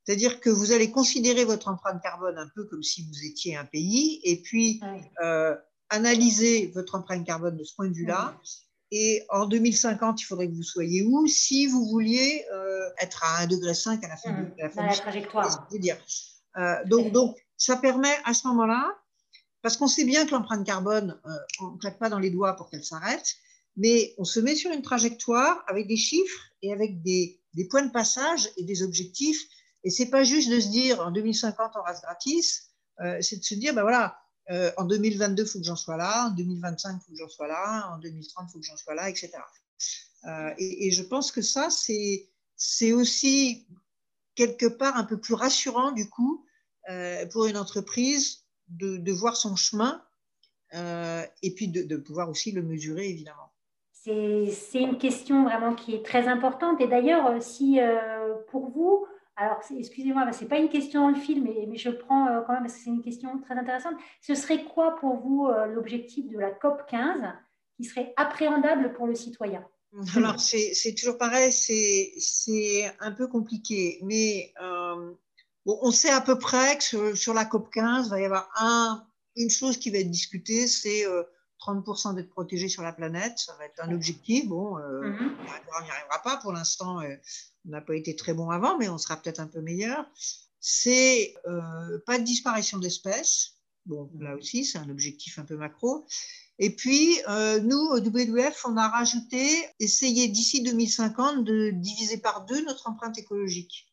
C'est-à-dire que vous allez considérer votre empreinte carbone un peu comme si vous étiez un pays et puis euh, analyser votre empreinte carbone de ce point de vue-là. Et en 2050, il faudrait que vous soyez où si vous vouliez euh, être à 1,5 degré à la fin, de, la, fin trajectoire. Dire. Euh, donc, donc, ça permet à ce moment-là parce qu'on sait bien que l'empreinte carbone, euh, on ne claque pas dans les doigts pour qu'elle s'arrête, mais on se met sur une trajectoire avec des chiffres et avec des, points de passage et des objectifs. Et c'est pas juste de se dire en 2050 on reste gratis, c'est de se dire ben voilà, euh, en 2022 il faut que j'en sois là, en 2025 il faut que j'en sois là, en 2030 il faut que j'en sois là, etc. Euh, et, je pense que ça c'est aussi quelque part un peu plus rassurant du coup pour une entreprise de, voir son chemin et puis de pouvoir aussi le mesurer évidemment. C'est une question vraiment qui est très importante. Et d'ailleurs, euh, si euh, pour vous, alors excusez-moi, ce n'est pas une question dans le film, mais, je prends euh, quand même parce que c'est une question très intéressante. Ce serait quoi pour vous l'objectif de la COP 15 qui serait appréhendable pour le citoyen? Alors, c'est toujours pareil, c'est un peu compliqué, mais on sait à peu près que sur, la COP 15, il va y avoir un, une chose qui va être discutée, c'est 30% d'être protégé sur la planète, ça va être un objectif. Bon, euh, mhm. on n'y arrivera pas pour l'instant. Euh, on n'a pas été très bon avant, mais on sera peut-être un peu meilleur. C'est euh, pas de disparition d'espèces. Bon, là mhm. aussi, c'est un objectif un peu macro. Et puis, nous, au WWF, on a rajouté, essayer d'ici 2050 de diviser par deux notre empreinte écologique.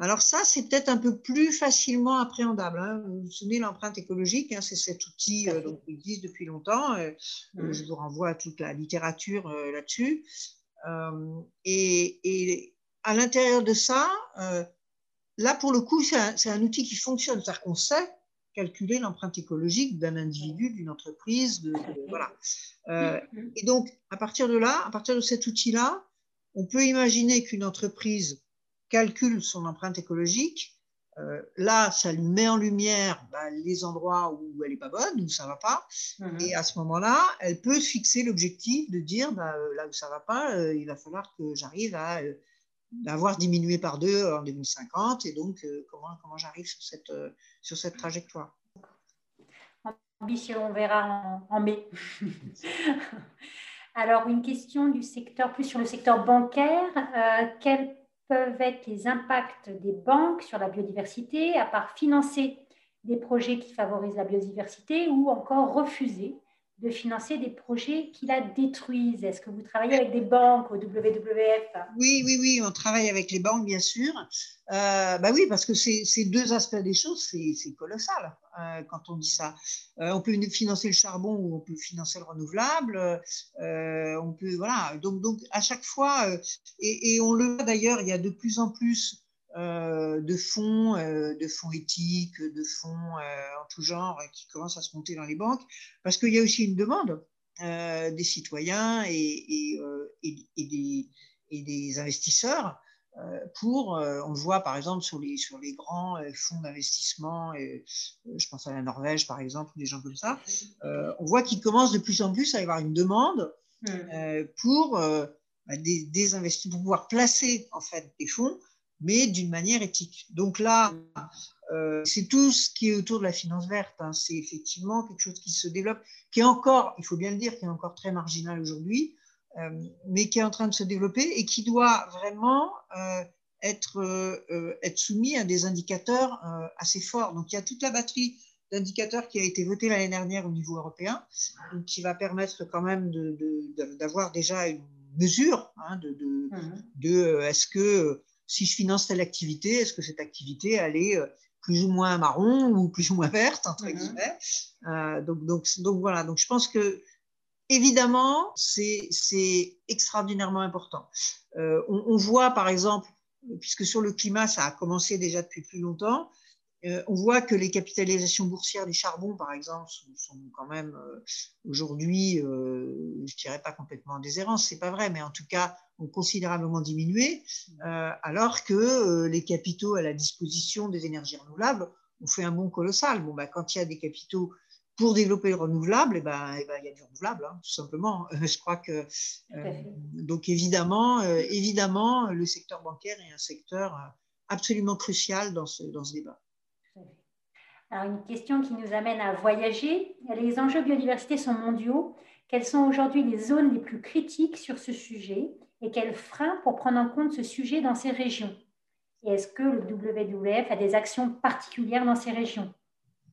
Alors ça, c'est peut-être un peu plus facilement appréhendable. Hein. Vous vous souvenez, l'empreinte écologique, hein, c'est cet outil euh, qui existe depuis longtemps. Euh, mmh. Je vous renvoie à toute la littérature euh, là-dessus. Et, à l'intérieur de ça, là, pour le coup, c'est un, outil qui fonctionne. C'est-à-dire qu'on sait calculer l'empreinte écologique d'un individu, d'une entreprise. De, voilà. Mmh. et donc, à partir de là, à partir de cet outil-là, on peut imaginer qu'une entreprise calcule son empreinte écologique. Euh, là, ça lui met en lumière bah, les endroits où elle n'est pas bonne, où ça ne va pas. Mhm. Et à ce moment-là, elle peut se fixer l'objectif de dire bah, euh, là où ça ne va pas, euh, il va falloir que j'arrive à avoir diminué par deux en 2050. Et donc, comment, comment j'arrive sur cette, sur cette trajectoire Ambition, on verra en, mai. (laughs) Alors, une question du secteur, plus sur le secteur bancaire. quel peuvent être les impacts des banques sur la biodiversité, à part financer des projets qui favorisent la biodiversité ou encore refuser de financer des projets qui la détruisent. Est-ce que vous travaillez avec des banques au WWF Oui, oui, oui, on travaille avec les banques, bien sûr. Euh, bah oui, parce que ces deux aspects des choses, c'est colossal euh, quand on dit ça. Euh, on peut financer le charbon ou on peut financer le renouvelable. on peut, voilà. Donc, donc, à chaque fois, et, et on le voit d'ailleurs, il y a de plus en plus euh, de fonds, euh, de fonds éthiques, de fonds euh, en tout genre qui commencent à se monter dans les banques, parce qu'il y a aussi une demande des citoyens et, des, et, des, investisseurs pour, on le voit par exemple sur les, sur les grands fonds d'investissement, je pense à la Norvège par exemple, ou des gens comme ça, on voit qu'il commence de plus en plus à y avoir une demande mmh. pour, bah, des, des pour pouvoir placer en fait des fonds mais d'une manière éthique. Donc là, euh, c'est tout ce qui est autour de la finance verte. Hein. C'est effectivement quelque chose qui se développe, qui est encore, il faut bien le dire, qui est encore très marginal aujourd'hui, euh, mais qui est en train de se développer et qui doit vraiment euh, être, être soumis à des indicateurs assez forts. Donc il y a toute la batterie d'indicateurs qui a été votée l'année dernière au niveau européen, donc qui va permettre quand même d'avoir déjà une mesure hein, de, de, mmh. de est-ce que si je finance telle activité, est-ce que cette activité, elle est euh, plus ou moins marron ou plus ou moins verte, entre mhm. guillemets. Euh, donc, donc, donc, voilà, donc je pense que évidemment, c'est extraordinairement important. Euh, on, on, voit par exemple, puisque sur le climat, ça a commencé déjà depuis plus longtemps, euh, on voit que les capitalisations boursières des charbons, par exemple, sont, quand même aujourd'hui, je dirais pas complètement en déshérence, c'est pas vrai, mais en tout cas ont considérablement diminué, alors que les capitaux à la disposition des énergies renouvelables ont fait un bond colossal. Bon, bah, quand il y a des capitaux pour développer le renouvelable, eh ben, eh ben, il y a du renouvelable, hein, tout simplement. (laughs) je crois que donc évidemment, évidemment, le secteur bancaire est un secteur absolument crucial dans ce, dans ce débat. Alors, une question qui nous amène à voyager. Les enjeux biodiversité sont mondiaux. Quelles sont aujourd'hui les zones les plus critiques sur ce sujet? Et quels freins pour prendre en compte ce sujet dans ces régions? Et est-ce que le WWF a des actions particulières dans ces régions?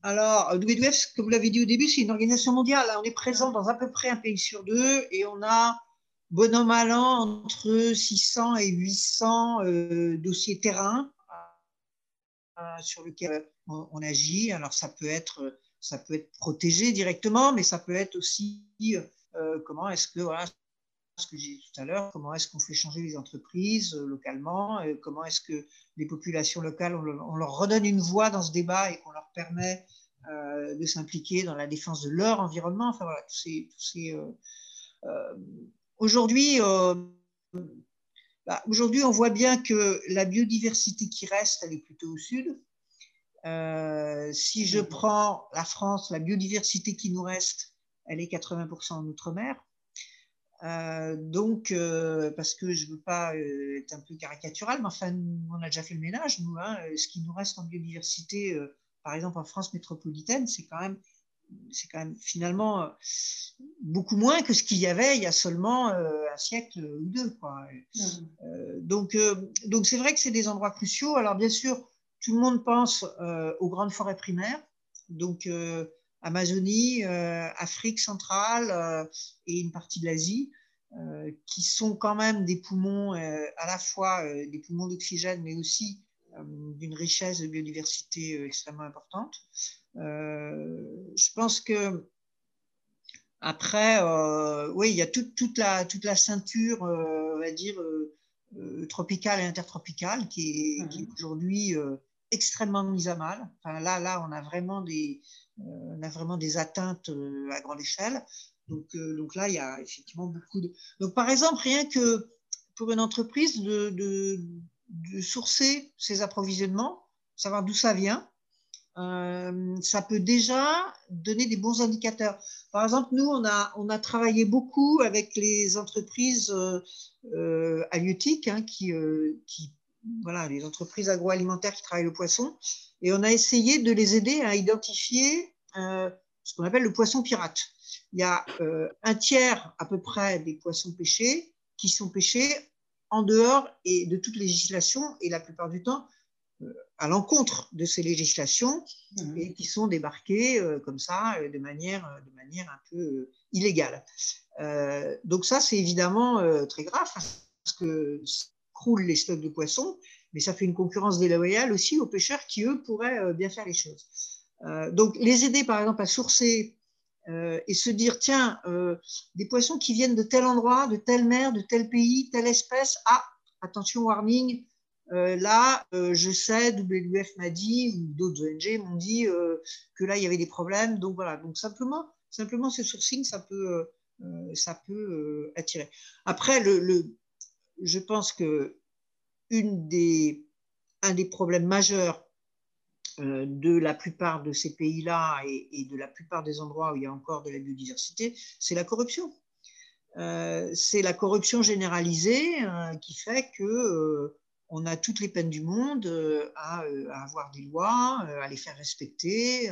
Alors, WWF, comme vous l'avez dit au début, c'est une organisation mondiale. On est présent dans à peu près un pays sur deux et on a, bon an, mal an, entre 600 et 800 euh, dossiers terrain euh, sur lesquels on, agit. Alors, ça peut, être, ça peut être protégé directement, mais ça peut être aussi euh, comment est-ce que, ce que j'ai dit tout à l'heure, comment est-ce qu'on fait changer les entreprises localement, comment est-ce que les populations locales, on, leur redonne une voix dans ce débat et qu'on leur permet euh, de s'impliquer dans la défense de leur environnement. Enfin voilà, euh, euh, aujourd'hui, bah, aujourd'hui, on voit bien que la biodiversité qui reste, elle est plutôt au sud. si je mm-hmm. prends la France, la biodiversité qui nous reste, elle est 80% en outre-mer. Euh, donc, euh, parce que je ne veux pas euh, être un peu caricatural, mais enfin, on a déjà fait le ménage, nous. Hein, ce qui nous reste en biodiversité, par exemple en France métropolitaine, c'est quand même, c'est quand même finalement beaucoup moins que ce qu'il y avait il y a seulement un siècle ou deux. Quoi. donc, donc c'est vrai que c'est des endroits cruciaux. Alors, bien sûr, tout le monde pense aux grandes forêts primaires. Donc, Amazonie, euh, Afrique centrale euh, et une partie de l'Asie, euh, qui sont quand même des poumons, à la fois des poumons d'oxygène, mais aussi d'une richesse de biodiversité extrêmement importante. je pense que après, oui, il y a toute, la, toute la ceinture, on va dire, tropicale et intertropicale qui est, mmh. aujourd'hui extrêmement mise à mal. Enfin, là, là, on a vraiment des, on a vraiment des atteintes euh, à grande échelle. Donc, euh, donc là, il y a effectivement beaucoup de. Donc, par exemple, rien que pour une entreprise de, sourcer ses approvisionnements, savoir d'où ça vient, euh, ça peut déjà donner des bons indicateurs. Par exemple, nous, on a, on a travaillé beaucoup avec les entreprises halieutiques hein, qui, voilà, les entreprises agroalimentaires qui travaillent le poisson, et on a essayé de les aider à identifier euh, ce qu'on appelle le poisson pirate. Il y a euh, un tiers à peu près des poissons pêchés qui sont pêchés en dehors et de toute législation et la plupart du temps euh, à l'encontre de ces législations mmh. et qui sont débarqués comme ça de manière, de manière un peu illégale. donc ça, c'est évidemment très grave parce que croulent les stocks de poissons mais ça fait une concurrence déloyale aussi aux pêcheurs qui, eux, pourraient euh, bien faire les choses. Euh, donc, les aider, par exemple, à sourcer euh, et se dire, tiens, des poissons qui viennent de tel endroit, de telle mer, de tel pays, telle espèce, ah, attention, warning, là, je sais, WWF m'a dit, ou d'autres ONG m'ont dit que là, il y avait des problèmes. Donc voilà, donc simplement, simplement ce sourcing, ça peut, ça peut attirer. Après, le, le, je pense que des, un des problèmes majeurs euh, de la plupart de ces pays-là et, de la plupart des endroits où il y a encore de la biodiversité, c'est la corruption. Euh, c'est la corruption généralisée euh, qui fait que on a toutes les peines du monde à, avoir des lois, à les faire respecter,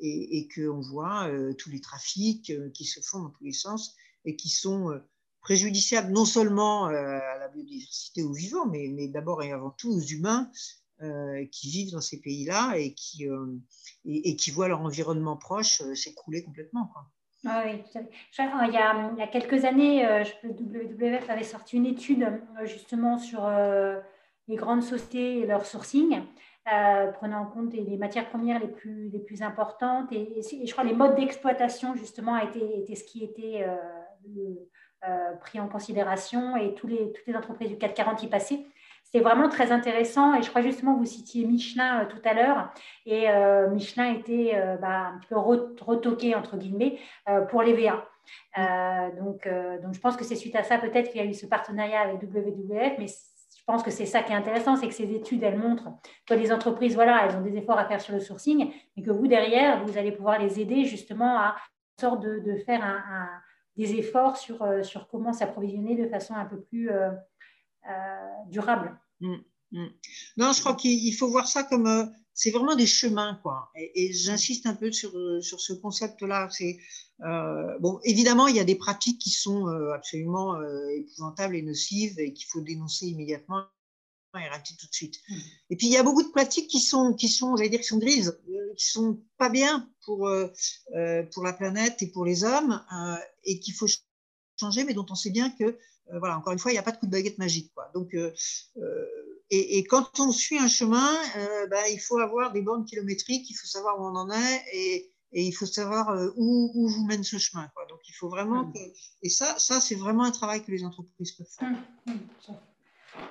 et, et qu'on voit tous les trafics qui se font dans tous les sens et qui sont préjudiciable non seulement euh, à la biodiversité aux vivants, mais, mais d'abord et avant tout aux humains euh, qui vivent dans ces pays-là et, euh, et, qui voient leur environnement proche s'écrouler complètement. Quoi. Ah il, y a, il y a quelques années, le WWF avait sorti une étude justement sur les grandes sociétés et leur sourcing, prenant en compte les, matières premières les plus, les plus importantes. Et, je crois que les modes d'exploitation, justement, a été, ce qui était euh, pris en considération et tous les, toutes les entreprises du 440 y passaient. C'était vraiment très intéressant et je crois justement vous citiez Michelin euh, tout à l'heure et euh, Michelin était bah, un petit peu retoqué entre guillemets pour les VA. donc, donc je pense que c'est suite à ça peut-être qu'il y a eu ce partenariat avec WWF, mais je pense que c'est ça qui est intéressant, c'est que ces études, elles montrent que les entreprises, voilà, elles ont des efforts à faire sur le sourcing, mais que vous, derrière, vous allez pouvoir les aider justement à sorte de, de faire un, des efforts sur, euh, sur comment s'approvisionner de façon un peu plus euh, euh, durable. Mm, mm. Non, je crois qu'il faut voir ça comme c'est vraiment des chemins, quoi. Et, j'insiste un peu sur, sur ce concept-là. C'est bon, évidemment, il y a des pratiques qui sont absolument épouvantables et nocives et qu'il faut dénoncer immédiatement est raté tout de suite. Mm. Et puis il y a beaucoup de pratiques qui sont, qui sont, j'allais dire, qui sont grises, qui sont pas bien pour pour la planète et pour les hommes, et qu'il faut changer, mais dont on sait bien que voilà, encore une fois, il n'y a pas de coup de baguette magique, quoi. Donc et, quand on suit un chemin, euh, bah, il faut avoir des bornes kilométriques, il faut savoir où on en est et, il faut savoir euh, où, où, vous mène ce chemin. Quoi. Donc il faut vraiment que... Et ça, ça c'est vraiment un travail que les entreprises peuvent faire.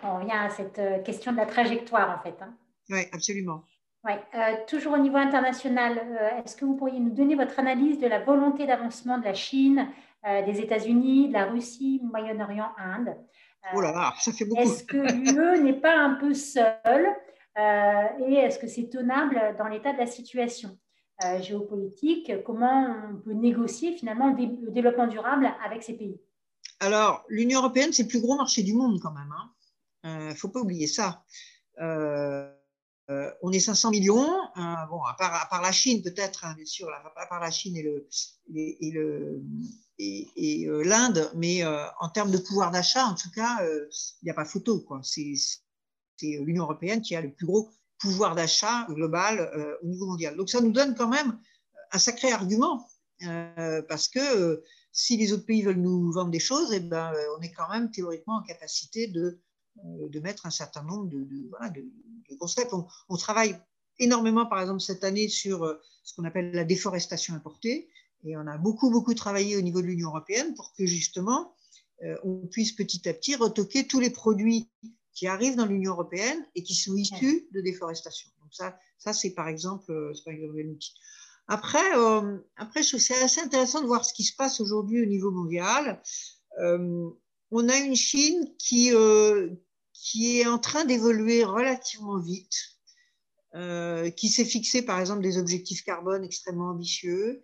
On revient à cette euh, question de la trajectoire en fait. Hein. Oui, absolument. Ouais. toujours au niveau international, est-ce que vous pourriez nous donner votre analyse de la volonté d'avancement de la Chine, des États-Unis, de la Russie, Moyen-Orient, Inde? Oh là là, ça fait beaucoup. Est-ce que l'UE (laughs) n'est pas un peu seule euh, et est-ce que c'est tenable dans l'état de la situation euh, géopolitique? Comment on peut négocier finalement le développement durable avec ces pays? Alors, l'Union européenne, c'est le plus gros marché du monde quand même. Il hein. ne euh, faut pas oublier ça. On est 500 millions, bon, à part, la Chine peut-être, hein, bien sûr, à part la Chine et euh, l'Inde, mais euh, en termes de pouvoir d'achat, en tout cas, euh, il n'y a pas photo. C'est l'Union européenne qui a le plus gros pouvoir d'achat global au niveau mondial. Donc ça nous donne quand même un sacré argument, parce que si les autres pays veulent nous vendre des choses, eh ben, on est quand même théoriquement en capacité de, de mettre un certain nombre de, concepts. On, travaille énormément, par exemple, cette année sur ce qu'on appelle la déforestation importée. Et on a beaucoup, beaucoup travaillé au niveau de l'Union européenne pour que justement, euh, on puisse petit à petit retoquer tous les produits qui arrivent dans l'Union européenne et qui sont issus de déforestation. Donc ça, ça c'est par exemple, euh, un outil. Après, euh, après c'est assez intéressant de voir ce qui se passe aujourd'hui au niveau mondial. On a une Chine qui, qui est en train d'évoluer relativement vite, qui s'est fixé par exemple des objectifs carbone extrêmement ambitieux,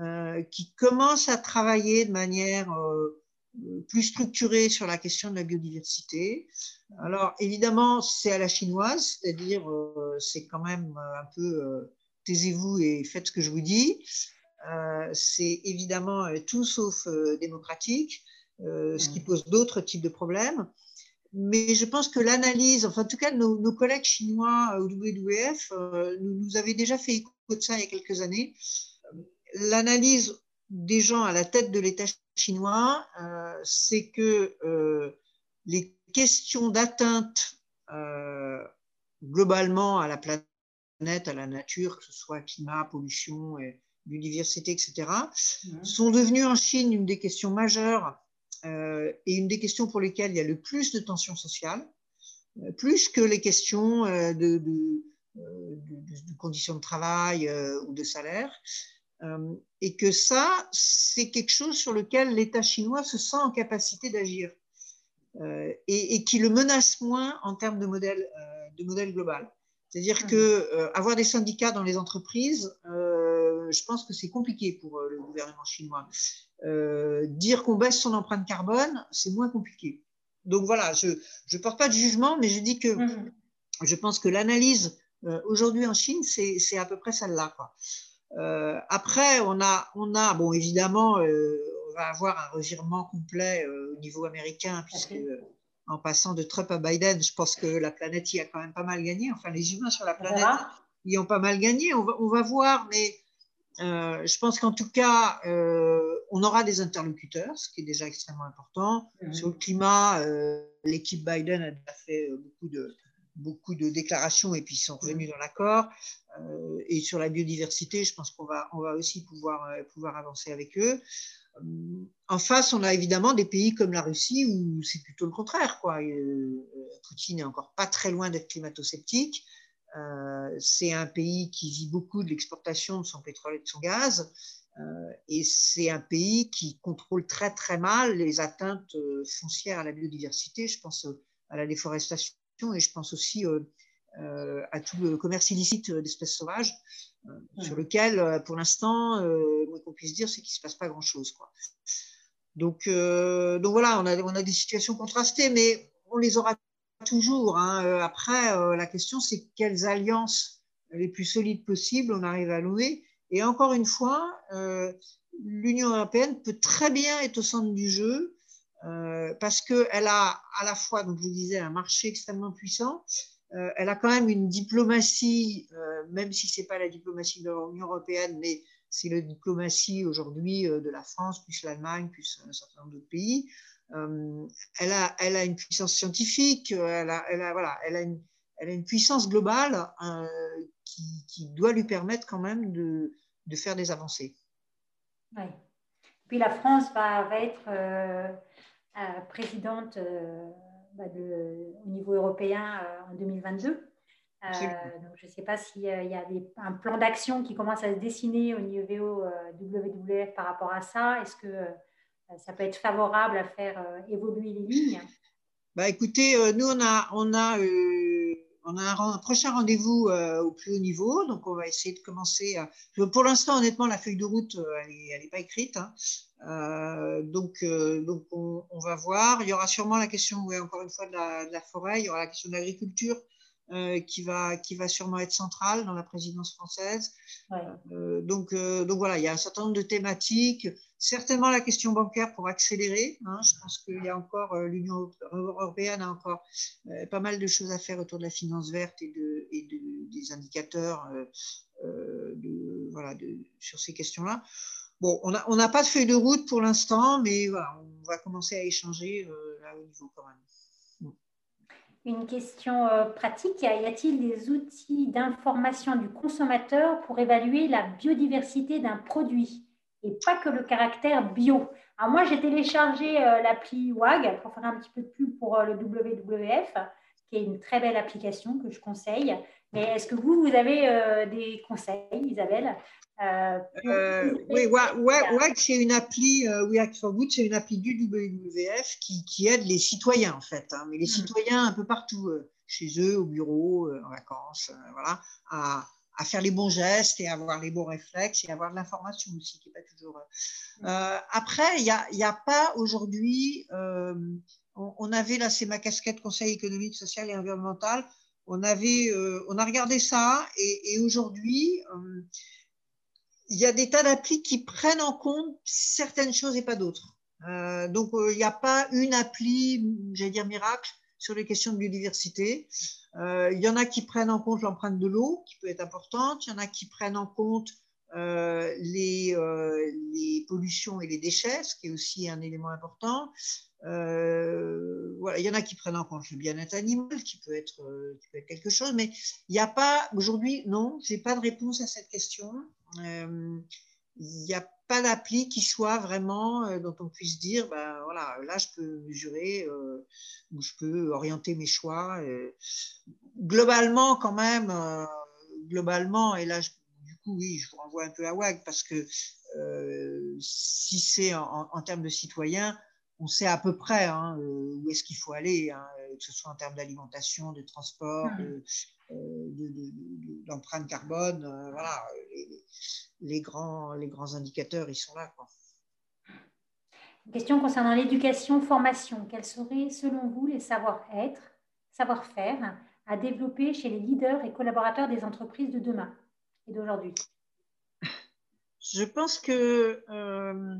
euh, qui commence à travailler de manière euh, plus structurée sur la question de la biodiversité. Alors évidemment, c'est à la chinoise, c'est-à-dire euh, c'est quand même un peu taisez-vous et faites ce que je vous dis. c'est évidemment tout sauf démocratique, ce qui pose d'autres types de problèmes. Mais je pense que l'analyse, enfin en tout cas nos, nos collègues chinois au WWF nous, nous avaient déjà fait écho de ça il y a quelques années l'analyse des gens à la tête de l'État chinois, euh, c'est que euh, les questions d'atteinte euh, globalement à la planète, à la nature, que ce soit climat, pollution, biodiversité, etc., sont devenues en Chine une des questions majeures et une des questions pour lesquelles il y a le plus de tensions sociales, plus que les questions de, de conditions de travail ou de salaire. Euh, et que ça, c'est quelque chose sur lequel l'État chinois se sent en capacité d'agir euh, et, qui le menace moins en termes de modèle, euh, de modèle global. C'est-à-dire mmh. que avoir des syndicats dans les entreprises, je pense que c'est compliqué pour le gouvernement chinois. Dire qu'on baisse son empreinte carbone, c'est moins compliqué. Donc voilà, je ne porte pas de jugement, mais je dis que mmh. je pense que l'analyse aujourd'hui en Chine, c'est à peu près celle-là. Euh, après, on a, on a, bon, évidemment, euh, on va avoir un revirement complet euh, au niveau américain, puisque en passant de Trump à Biden, je pense que la planète y a quand même pas mal gagné. Enfin, les humains sur la planète y ont pas mal gagné. On va, on va voir, mais je pense qu'en tout cas, on aura des interlocuteurs, ce qui est déjà extrêmement important. Sur le climat, l'équipe Biden a déjà fait beaucoup de, beaucoup de déclarations et puis ils sont revenus dans l'accord. Euh, et sur la biodiversité, je pense qu'on va, on va aussi pouvoir, euh, pouvoir avancer avec eux. Euh, en face, on a évidemment des pays comme la Russie où c'est plutôt le contraire. Quoi. Poutine n'est encore pas très loin d'être climato-sceptique. c'est un pays qui vit beaucoup de l'exportation de son pétrole et de son gaz. Et c'est un pays qui contrôle très très mal les atteintes foncières à la biodiversité. Je pense à la déforestation et je pense aussi euh, à tout le commerce illicite d'espèces sauvages, euh, sur lequel, euh, pour l'instant, moi qu'on puisse dire, c'est qu'il ne se passe pas grand-chose. Donc, donc voilà, on a, on a des situations contrastées, mais on les aura toujours. Hein. Après, la question, c'est quelles alliances les plus solides possibles on arrive à louer. Et encore une fois, l'Union européenne peut très bien être au centre du jeu parce qu'elle a à la fois, donc je vous disais, un marché extrêmement puissant. elle a quand même une diplomatie, même si ce n'est pas la diplomatie de l'Union européenne, mais c'est la diplomatie aujourd'hui de la France, plus l'Allemagne, plus un certain nombre d'autres pays. elle, a, elle a une puissance scientifique, elle a, voilà, elle a une, elle a une puissance globale euh, qui, doit lui permettre quand même de, de faire des avancées. Oui. Puis la France va, va être euh, euh, présidente bah, au niveau européen en 2022. donc je ne sais pas s'il y a un plan d'action qui commence à se dessiner au niveau WWF par rapport à ça. Est-ce que ça peut être favorable à faire évoluer les lignes? Bah, Écoutez, nous, on a, on a on a un, prochain rendez-vous euh, au plus haut niveau, donc on va essayer de commencer. pour l'instant, honnêtement, la feuille de route, euh, elle n'est pas écrite. Hein. Euh, donc, donc on, va voir. Il y aura sûrement la question, encore une fois, de la, forêt. Il y aura la question de l'agriculture. qui, va, qui va sûrement être centrale dans la présidence française. donc, donc voilà, il y a un certain nombre de thématiques. Certainement la question bancaire pour accélérer. Hein. Je pense qu'il y a encore, euh, l'Union européenne a encore euh, pas mal de choses à faire autour de la finance verte et, de, des indicateurs euh, sur ces questions-là. Bon, on n'a pas de feuille de route pour l'instant, mais voilà, on va commencer à échanger là au niveau quand même. Une question pratique, y a-t-il des outils d'information du consommateur pour évaluer la biodiversité d'un produit? Et pas que le caractère bio. Alors moi, j'ai téléchargé euh, l'appli WAG pour faire un petit peu de pub pour euh, le WWF, qui est une très belle application que je conseille. Mais est-ce que vous, vous avez euh, des conseils, Isabelle Oui, WAG, c'est une appli, We Act for Good, c'est une appli du WWF qui, qui, aide les citoyens, en fait. Hein. mais les hmm. citoyens un peu partout, chez eux, au bureau, en vacances, voilà, à à faire les bons gestes et avoir les bons réflexes et avoir de l'information aussi, qui n'est pas toujours. Euh, euh après, il n'y a, y a, pas aujourd'hui. Euh, on, avait là, c'est ma casquette Conseil économique, social et environnemental. On avait, euh, on a regardé ça et, et aujourd'hui, il y a des tas d'applis qui prennent en compte certaines choses et pas d'autres. donc, il n'y a pas une appli, j'allais dire miracle, sur les questions de biodiversité. Euh, il y en a qui prennent en compte l'empreinte de l'eau, qui peut être importante. Il y en a qui prennent en compte euh, les, euh, les, pollutions et les déchets, ce qui est aussi un élément important. voilà, il y en a qui prennent en compte le bien-être animal, qui peut, être, qui peut être quelque chose, mais il n'y a pas, aujourd'hui, non, je n'ai pas de réponse à cette question. il n'y a pas d'appli qui soit vraiment euh, dont on puisse dire, ben voilà, là je peux mesurer euh, ou je peux orienter mes choix. globalement, quand même, euh, globalement, et là du coup, oui, je vous renvoie un peu à WAG parce que si c'est en, termes de citoyens, on sait à peu près hein, où est-ce qu'il faut aller, hein, que ce soit en termes d'alimentation, de transport, mmh. d'empreinte carbone, voilà les grands, les grands indicateurs, ils sont là. Quoi. question concernant l'éducation, formation. Quels seraient, selon vous, les savoir-être, savoir-faire à développer chez les leaders et collaborateurs des entreprises de demain et d'aujourd'hui? Je pense que euh,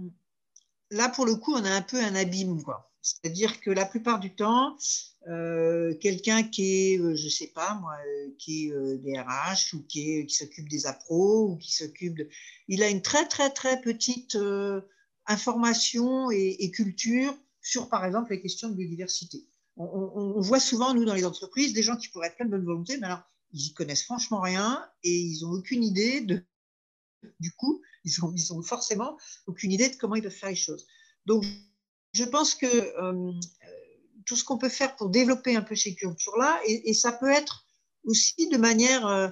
là, pour le coup, on a un peu un abîme. Quoi. C'est-à-dire que la plupart du temps, euh, quelqu'un qui est, euh, je sais pas moi, euh, qui est DRH ou qui, s'occupe des appros ou qui s'occupe de... Il a une très très très petite information et, culture sur, par exemple, les questions de biodiversité. On, voit souvent, nous, dans les entreprises, des gens qui pourraient être plein de bonne volonté, mais alors, ils y connaissent franchement rien et ils n'ont aucune idée de... Du coup, ils ont, forcément aucune idée de comment ils doivent faire les choses. Donc, je pense que euh, tout ce qu'on peut faire pour développer un peu ces cultures-là, et, ça peut être aussi de manière, euh,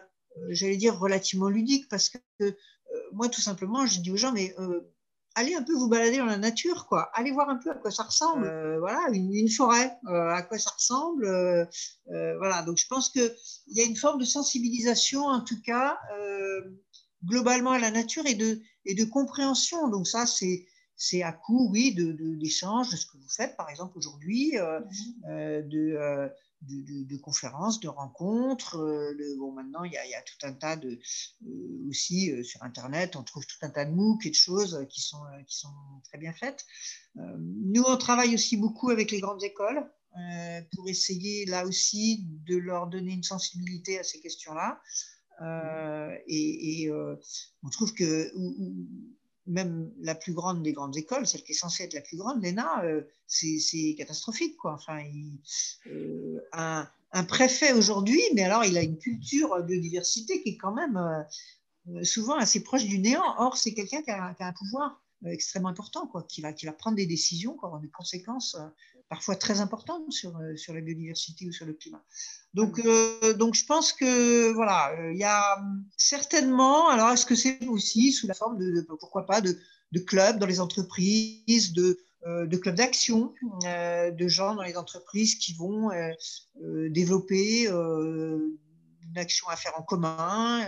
j'allais dire, relativement ludique, parce que euh, moi, tout simplement, je dis aux gens, mais allez un peu vous balader dans la nature, quoi. Allez voir un peu à quoi ça ressemble. voilà, une, forêt, à quoi ça ressemble. voilà, donc je pense qu'il y a une forme de sensibilisation, en tout cas, globalement à la nature et de, et de compréhension. Donc ça, c'est c'est à coup, oui, d'échange de, de, de, ce que vous faites, par exemple, aujourd'hui, euh, mhm. euh, de, euh, de, conférences, de rencontres. bon, maintenant, il y, a, tout un tas de aussi sur Internet, on trouve tout un tas de MOOC et de choses qui sont, qui sont très bien faites. nous, on travaille aussi beaucoup avec les grandes écoles. pour essayer là aussi de leur donner une sensibilité à ces questions-là. et, on trouve que même la plus grande des grandes écoles, celle qui est censée être la plus grande, l'ENA, euh, c'est catastrophique. Quoi. Enfin, euh, un, préfet aujourd'hui, mais alors il a une culture biodiversité qui est quand même euh, souvent assez proche du néant. Or, c'est quelqu'un qui, a un pouvoir extrêmement important, quoi, qui, va, prendre des décisions, qui aura des conséquences parfois très importantes sur, sur la biodiversité ou sur le climat. Donc, euh, donc je pense que voilà, euh, il y a certainement. Alors, est-ce que c'est aussi sous la forme de, pourquoi pas de, de, clubs dans les entreprises, de, euh, de clubs d'action, de gens dans les entreprises qui vont développer une action à faire en commun,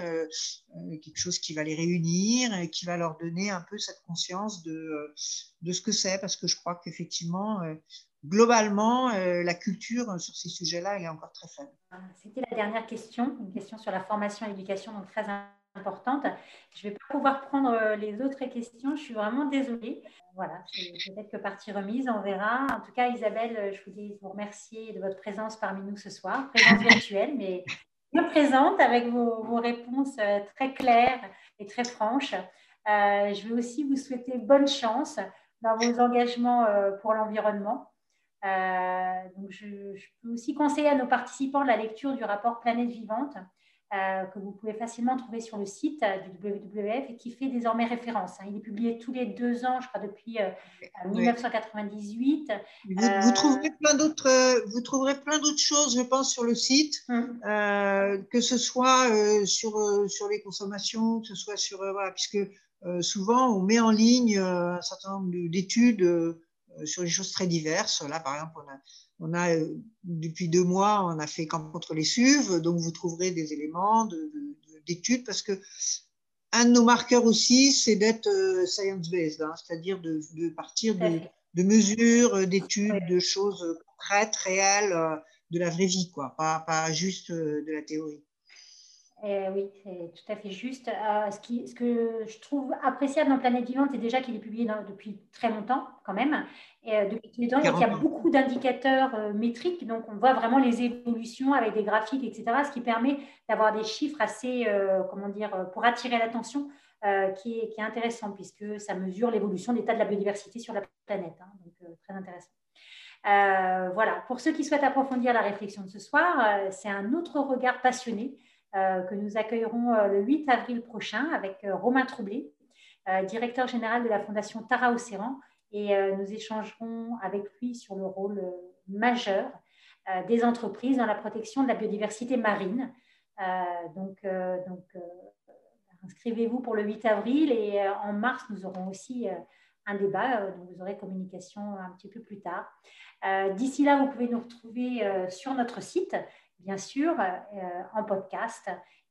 quelque chose qui va les réunir et qui va leur donner un peu cette conscience de, de ce que c'est, parce que je crois qu'effectivement, globalement, euh, la culture sur ces sujets-là, elle est encore très faible. C'était la dernière question, une question sur la formation et l'éducation, donc très importante. Je ne vais pas pouvoir prendre euh, les autres questions, je suis vraiment désolée. Voilà, peut-être que partie remise, on verra. En tout cas, Isabelle, je voulais vous remercier de votre présence parmi nous ce soir, présence virtuelle, mais bien présente avec vos, réponses euh, très claires et très franches. je vais aussi vous souhaiter bonne chance dans vos engagements pour l'environnement. Euh, je, peux aussi conseiller à nos participants la lecture du rapport Planète Vivante euh, que vous pouvez facilement trouver sur le site du WWF et qui fait désormais référence. Hein. Il est publié tous les deux ans, je crois, depuis 1998. Euh, vous, trouverez plein d'autres, vous trouverez plein d'autres choses, je pense, sur le site, hum. que ce soit sur, sur les consommations, que ce soit sur voilà, puisque souvent on met en ligne un certain nombre d'études euh, sur des choses très diverses. Là, par exemple, on a, euh, depuis deux mois, on a fait camp contre les SUV, donc vous trouverez des éléments d'études parce que un de nos marqueurs aussi, c'est d'être euh, science-based, hein, c'est-à-dire de, partir de, mesures, d'études, de choses concrètes, réelles, de la vraie vie, quoi, pas, pas juste de la théorie. Eh oui, c'est tout à fait juste. Euh, ce, qui, ce, que je trouve appréciable dans Planète Vivante, c'est déjà qu'il est publié depuis très longtemps, quand même. Et euh, depuis il y a beaucoup d'indicateurs euh, métriques. Donc, on voit vraiment les évolutions avec des graphiques, etc. Ce qui permet d'avoir des chiffres assez, comment dire, pour attirer l'attention, qui, est, qui, est, intéressant, puisque ça mesure l'évolution de l'état de la biodiversité sur la planète. Hein. donc, très intéressant. voilà. Pour ceux qui souhaitent approfondir la réflexion de ce soir, c'est un autre regard passionné euh, que nous accueillerons euh, le 8 avril prochain avec euh, Romain Troublé, directeur général de la Fondation Tara Océan, et nous échangerons avec lui sur le rôle majeur des entreprises dans la protection de la biodiversité marine. donc, donc inscrivez-vous pour le 8 avril et en mars, nous aurons aussi un débat dont vous aurez communication un petit peu plus tard. D'ici là, vous pouvez nous retrouver sur notre site bien sûr, euh, en podcast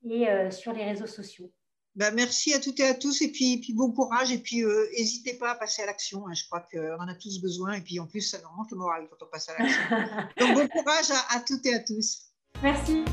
et euh, sur les réseaux sociaux. Ben, merci à toutes et à tous et puis, puis bon courage et puis euh, n'hésitez pas à passer à l'action. Hein. je crois qu'on en a tous besoin et puis en plus ça nous remonte le moral quand on passe à l'action. (laughs) Donc bon courage à, à toutes et à tous. Merci.